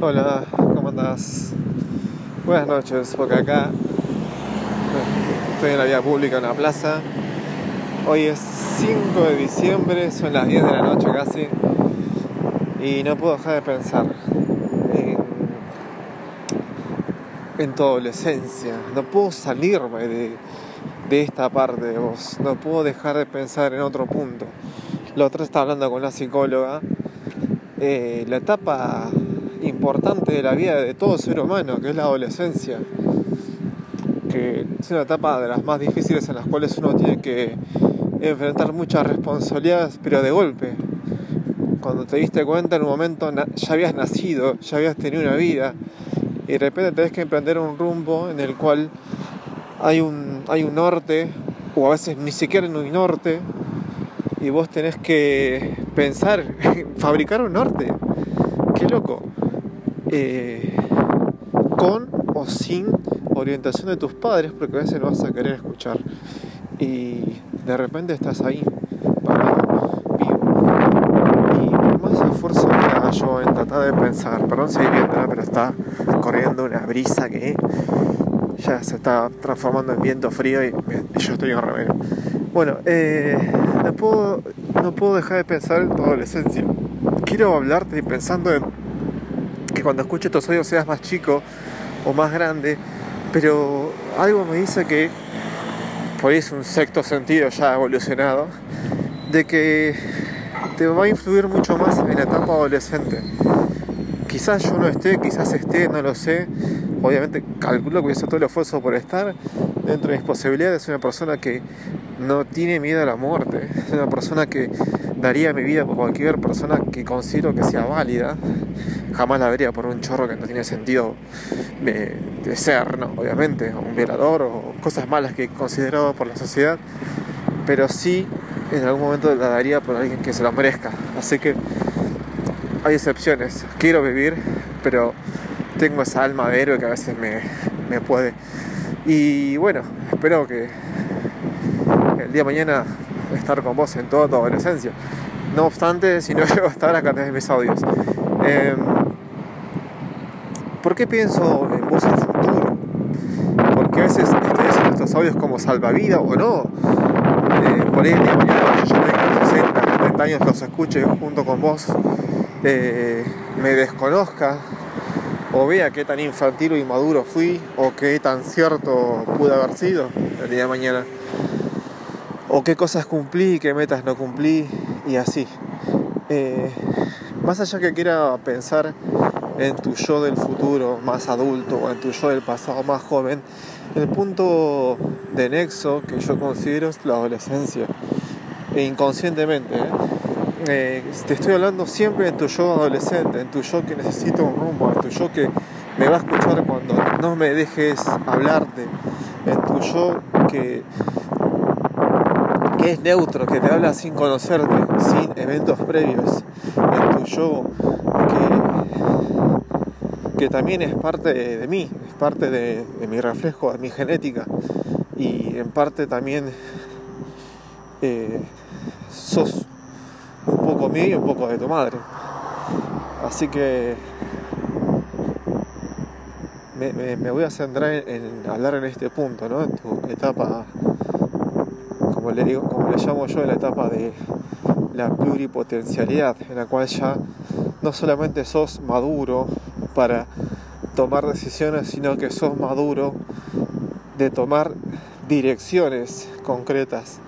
Hola, ¿cómo andás? Buenas noches, porque acá estoy en la vía pública en la plaza. Hoy es 5 de diciembre, son las 10 de la noche casi. Y no puedo dejar de pensar en, en tu adolescencia. No puedo salirme de, de esta parte de vos. No puedo dejar de pensar en otro punto. La otra estaba hablando con una psicóloga. eh, la etapa importante de la vida de todo ser humano, que es la adolescencia. Que es una etapa de las más difíciles en las cuales uno tiene que enfrentar muchas responsabilidades, pero de golpe. Cuando te diste cuenta en un momento ya habías nacido, ya habías tenido una vida y de repente tenés que emprender un rumbo en el cual hay un, hay un norte o a veces ni siquiera no hay norte y vos tenés que pensar, fabricar un norte. Qué loco. Eh, con o sin orientación de tus padres, porque a veces no vas a querer escuchar. Y de repente estás ahí, parado, vivo. Y por más esfuerzo que haga yo en tratar de pensar, perdón si viento, pero está corriendo una brisa que ya se está transformando en viento frío y, yo estoy en remero. Bueno, eh, no, puedo, no puedo dejar de pensar en tu adolescencia. Quiero hablarte pensando en que cuando escuches estos audios seas más chico o más grande, pero algo me dice que, es un sexto sentido ya evolucionado, de que te va a influir mucho más en la etapa adolescente. Quizás yo no esté, quizás esté, no lo sé. Obviamente calculo que hice todo el esfuerzo por estar. Dentro de mis posibilidades es una persona que no tiene miedo a la muerte. Es una persona que daría mi vida por cualquier persona que considero que sea válida. Jamás la vería por un chorro que no tiene sentido de, ser, ¿no? Obviamente, un violador o cosas malas que he considerado por la sociedad. Pero sí, en algún momento la daría por alguien que se lo merezca. Así que hay excepciones. Quiero vivir, pero tengo esa alma de héroe que a veces me, me puede. Y bueno, espero que el día de mañana estar con vos en toda tu adolescencia. No obstante, si no llego a estar acá tenés mis audios. Em, ¿Por qué pienso en vos al futuro? Porque a veces estoy haciendo estos audios como salvavidas o no. Eh, por ahí el día mañana yo tenga 60, 70 años los escuche junto con vos, eh, me desconozca o vea qué tan infantil o inmaduro fui o qué tan cierto pude haber sido el día de mañana o qué cosas cumplí qué metas no cumplí y así. Eh, más allá que quiera pensar en tu yo del futuro más adulto o en tu yo del pasado más joven, el punto de nexo que yo considero es la adolescencia. E inconscientemente, ¿eh? Eh, te estoy hablando siempre en tu yo adolescente, en tu yo que necesita un rumbo, en tu yo que me va a escuchar cuando no me dejes hablarte, en tu yo que, que es neutro, que te habla sin conocerte, sin eventos previos, en tu yo que, también es parte de, de mí, es parte de, mi reflejo, de mi genética y en parte también eh, sos un poco mío y un poco de tu madre. Así que me, voy a centrar en, en hablar en este punto, ¿no? En tu etapa, como le digo, como le llamo yo, la etapa de la pluripotencialidad, en la cual ya no solamente sos maduro para tomar decisiones, sino que sos maduro de tomar direcciones concretas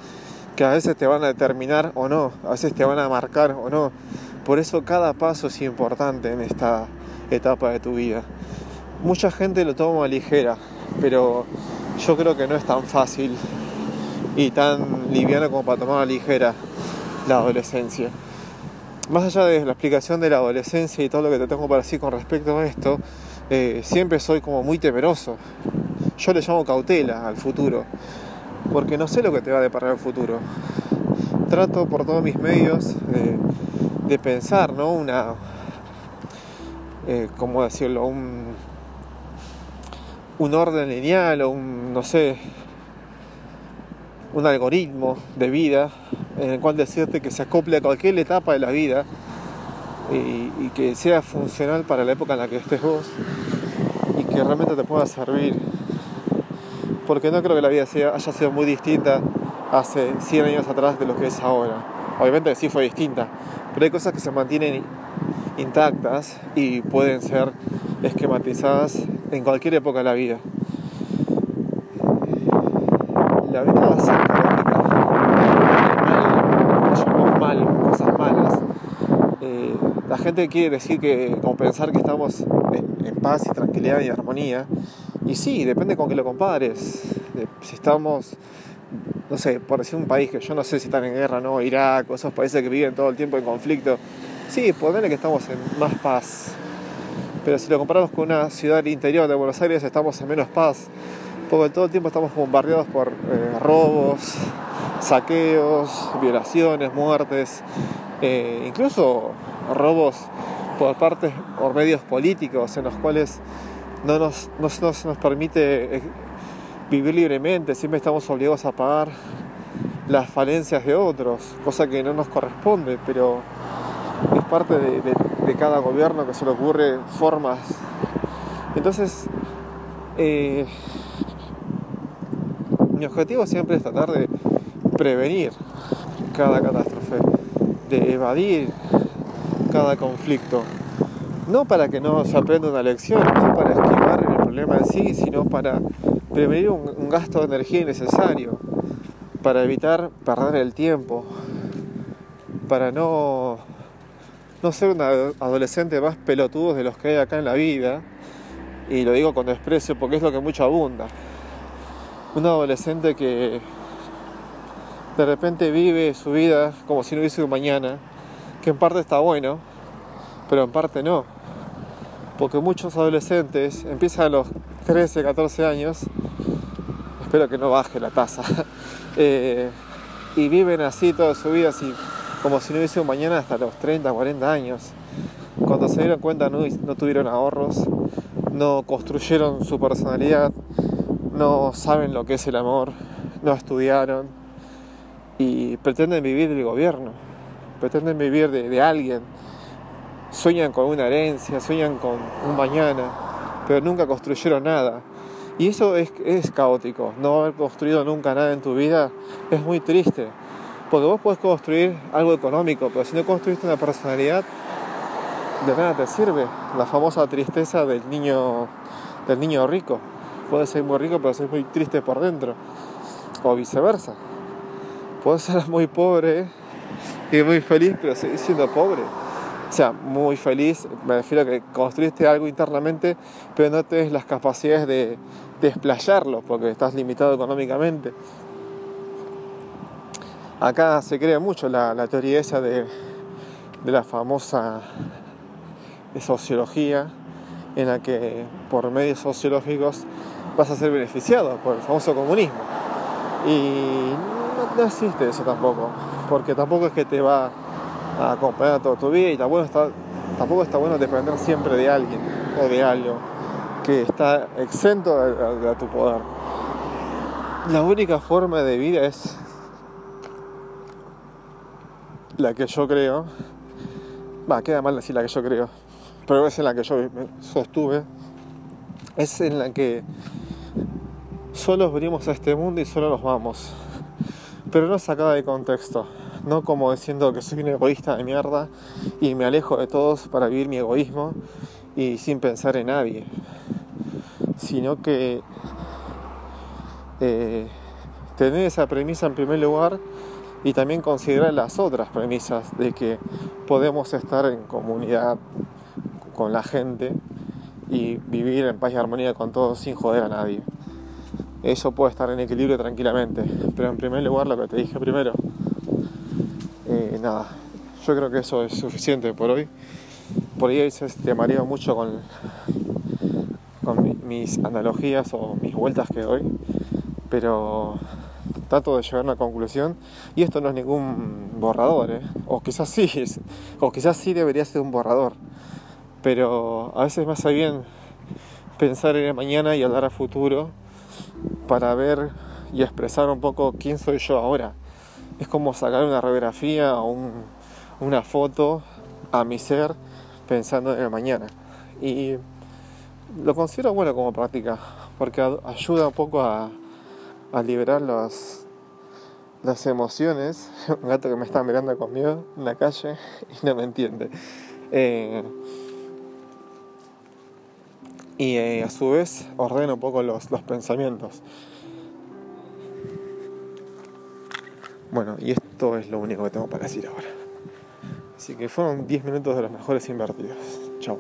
que a veces te van a determinar o no, a veces te van a marcar o no. Por eso cada paso es importante en esta etapa de tu vida. Mucha gente lo toma ligera, pero yo creo que no es tan fácil y tan liviano como para tomar ligera la adolescencia. Más allá de la explicación de la adolescencia y todo lo que te tengo para decir con respecto a esto, eh, siempre soy como muy temeroso. Yo le llamo cautela al futuro, porque no sé lo que te va a deparar el futuro. Trato por todos mis medios de, de pensar, ¿no? Una, eh, ¿cómo decirlo? Un, un orden lineal o un, no sé, un algoritmo de vida en el cual decirte que se acople a cualquier etapa de la vida y, que sea funcional para la época en la que estés vos y que realmente te pueda servir. Porque no creo que la vida haya sido muy distinta hace 100 años atrás de lo que es ahora. Obviamente que sí fue distinta, pero hay cosas que se mantienen intactas y pueden ser esquematizadas en cualquier época de la vida. La vida va a ser caótica. Mal, lo llamamos mal, cosas malas. Eh, la gente quiere decir que, o pensar que estamos en, paz y tranquilidad y armonía. Y sí, depende con qué lo compares. Si estamos, no sé, por decir un país que yo no sé si están en guerra, ¿no? Irak, o esos países que viven todo el tiempo en conflicto. Sí, ponerle que estamos en más paz. Pero si lo comparamos con una ciudad del interior de Buenos Aires, estamos en menos paz. Porque todo el tiempo estamos bombardeados por eh, robos, saqueos, violaciones, muertes, eh, incluso robos por partes por medios políticos en los cuales no nos, no se nos, permite eh, vivir libremente, siempre estamos obligados a pagar las falencias de otros, cosa que no nos corresponde, pero es parte de cada gobierno que se le ocurre formas. Entonces, eh, mi objetivo siempre es tratar de prevenir cada catástrofe, de evadir cada conflicto. No para que no se aprenda una lección, no para esquivar el problema en sí, sino para prevenir un, gasto de energía innecesario, para evitar perder el tiempo, para no, no ser un ado- adolescente más pelotudo de los que hay acá en la vida, y lo digo con desprecio porque es lo que mucho abunda. Un adolescente que de repente vive su vida como si no hubiese un mañana, que en parte está bueno, pero en parte no. Porque muchos adolescentes empiezan a los 13, 14 años, espero que no baje la tasa, eh, y viven así toda su vida, así como si no hubiese un mañana hasta los 30, 40 años. Cuando se dieron cuenta no, no tuvieron ahorros, no construyeron su personalidad, no saben lo que es el amor, no estudiaron y pretenden vivir del gobierno, pretenden vivir de, de alguien, sueñan con una herencia, sueñan con un mañana, pero nunca construyeron nada. Y eso es, es caótico, no haber construido nunca nada en tu vida es muy triste, porque vos podés construir algo económico, pero si no construiste una personalidad, de nada te sirve. La famosa tristeza del niño, del niño rico. Puedes ser muy rico, pero ser muy triste por dentro. O viceversa. Puedes ser muy pobre y muy feliz, pero seguir siendo pobre. O sea, muy feliz, me refiero a que construiste algo internamente, pero no tienes las capacidades de desplayarlo, porque estás limitado económicamente. Acá se crea mucho la, teoría esa de, de la famosa sociología, en la que por medios sociológicos vas a ser beneficiado por el famoso comunismo. Y no, existe eso tampoco, porque tampoco es que te va a acompañar toda tu vida y tampoco está, tampoco está bueno depender siempre de alguien o de algo que está exento de, tu poder. La única forma de vida es la que yo creo. Va, queda mal decir la que yo creo, pero es en la que yo sostuve. Es en la que solos venimos a este mundo y solo nos vamos. Pero no sacada de contexto. no como diciendo que soy un egoísta de mierda y me alejo de todos para vivir mi egoísmo y sin pensar en nadie, sino que eh, tener esa premisa en primer lugar y también considerar las otras premisas de que podemos estar en comunidad con la gente y vivir en paz y armonía con todos sin joder a nadie. Eso puede estar en equilibrio tranquilamente, pero en primer lugar lo que te dije primero, eh, nada, yo creo que eso es suficiente por hoy. Por ahí veces te mareo mucho con, con mi- mis analogías o mis vueltas que doy, pero trato de llegar a una conclusión y esto no es ningún borrador, ¿eh? o quizás sí, o quizás sí debería ser un borrador, pero a veces me hace bien pensar en el mañana y hablar a futuro para ver y expresar un poco quién soy yo ahora. Es como sacar una radiografía o un- una foto a mi ser pensando en el mañana. Y lo considero bueno como práctica, porque ayuda un poco a, liberar las, las emociones. Un gato que me está mirando conmigo en la calle y no me entiende. Eh, y eh, a su vez ordena un poco los, los pensamientos. Bueno, y esto es lo único que tengo para decir ahora. Así que fueron 10 minutos de los mejores invertidos. Chao.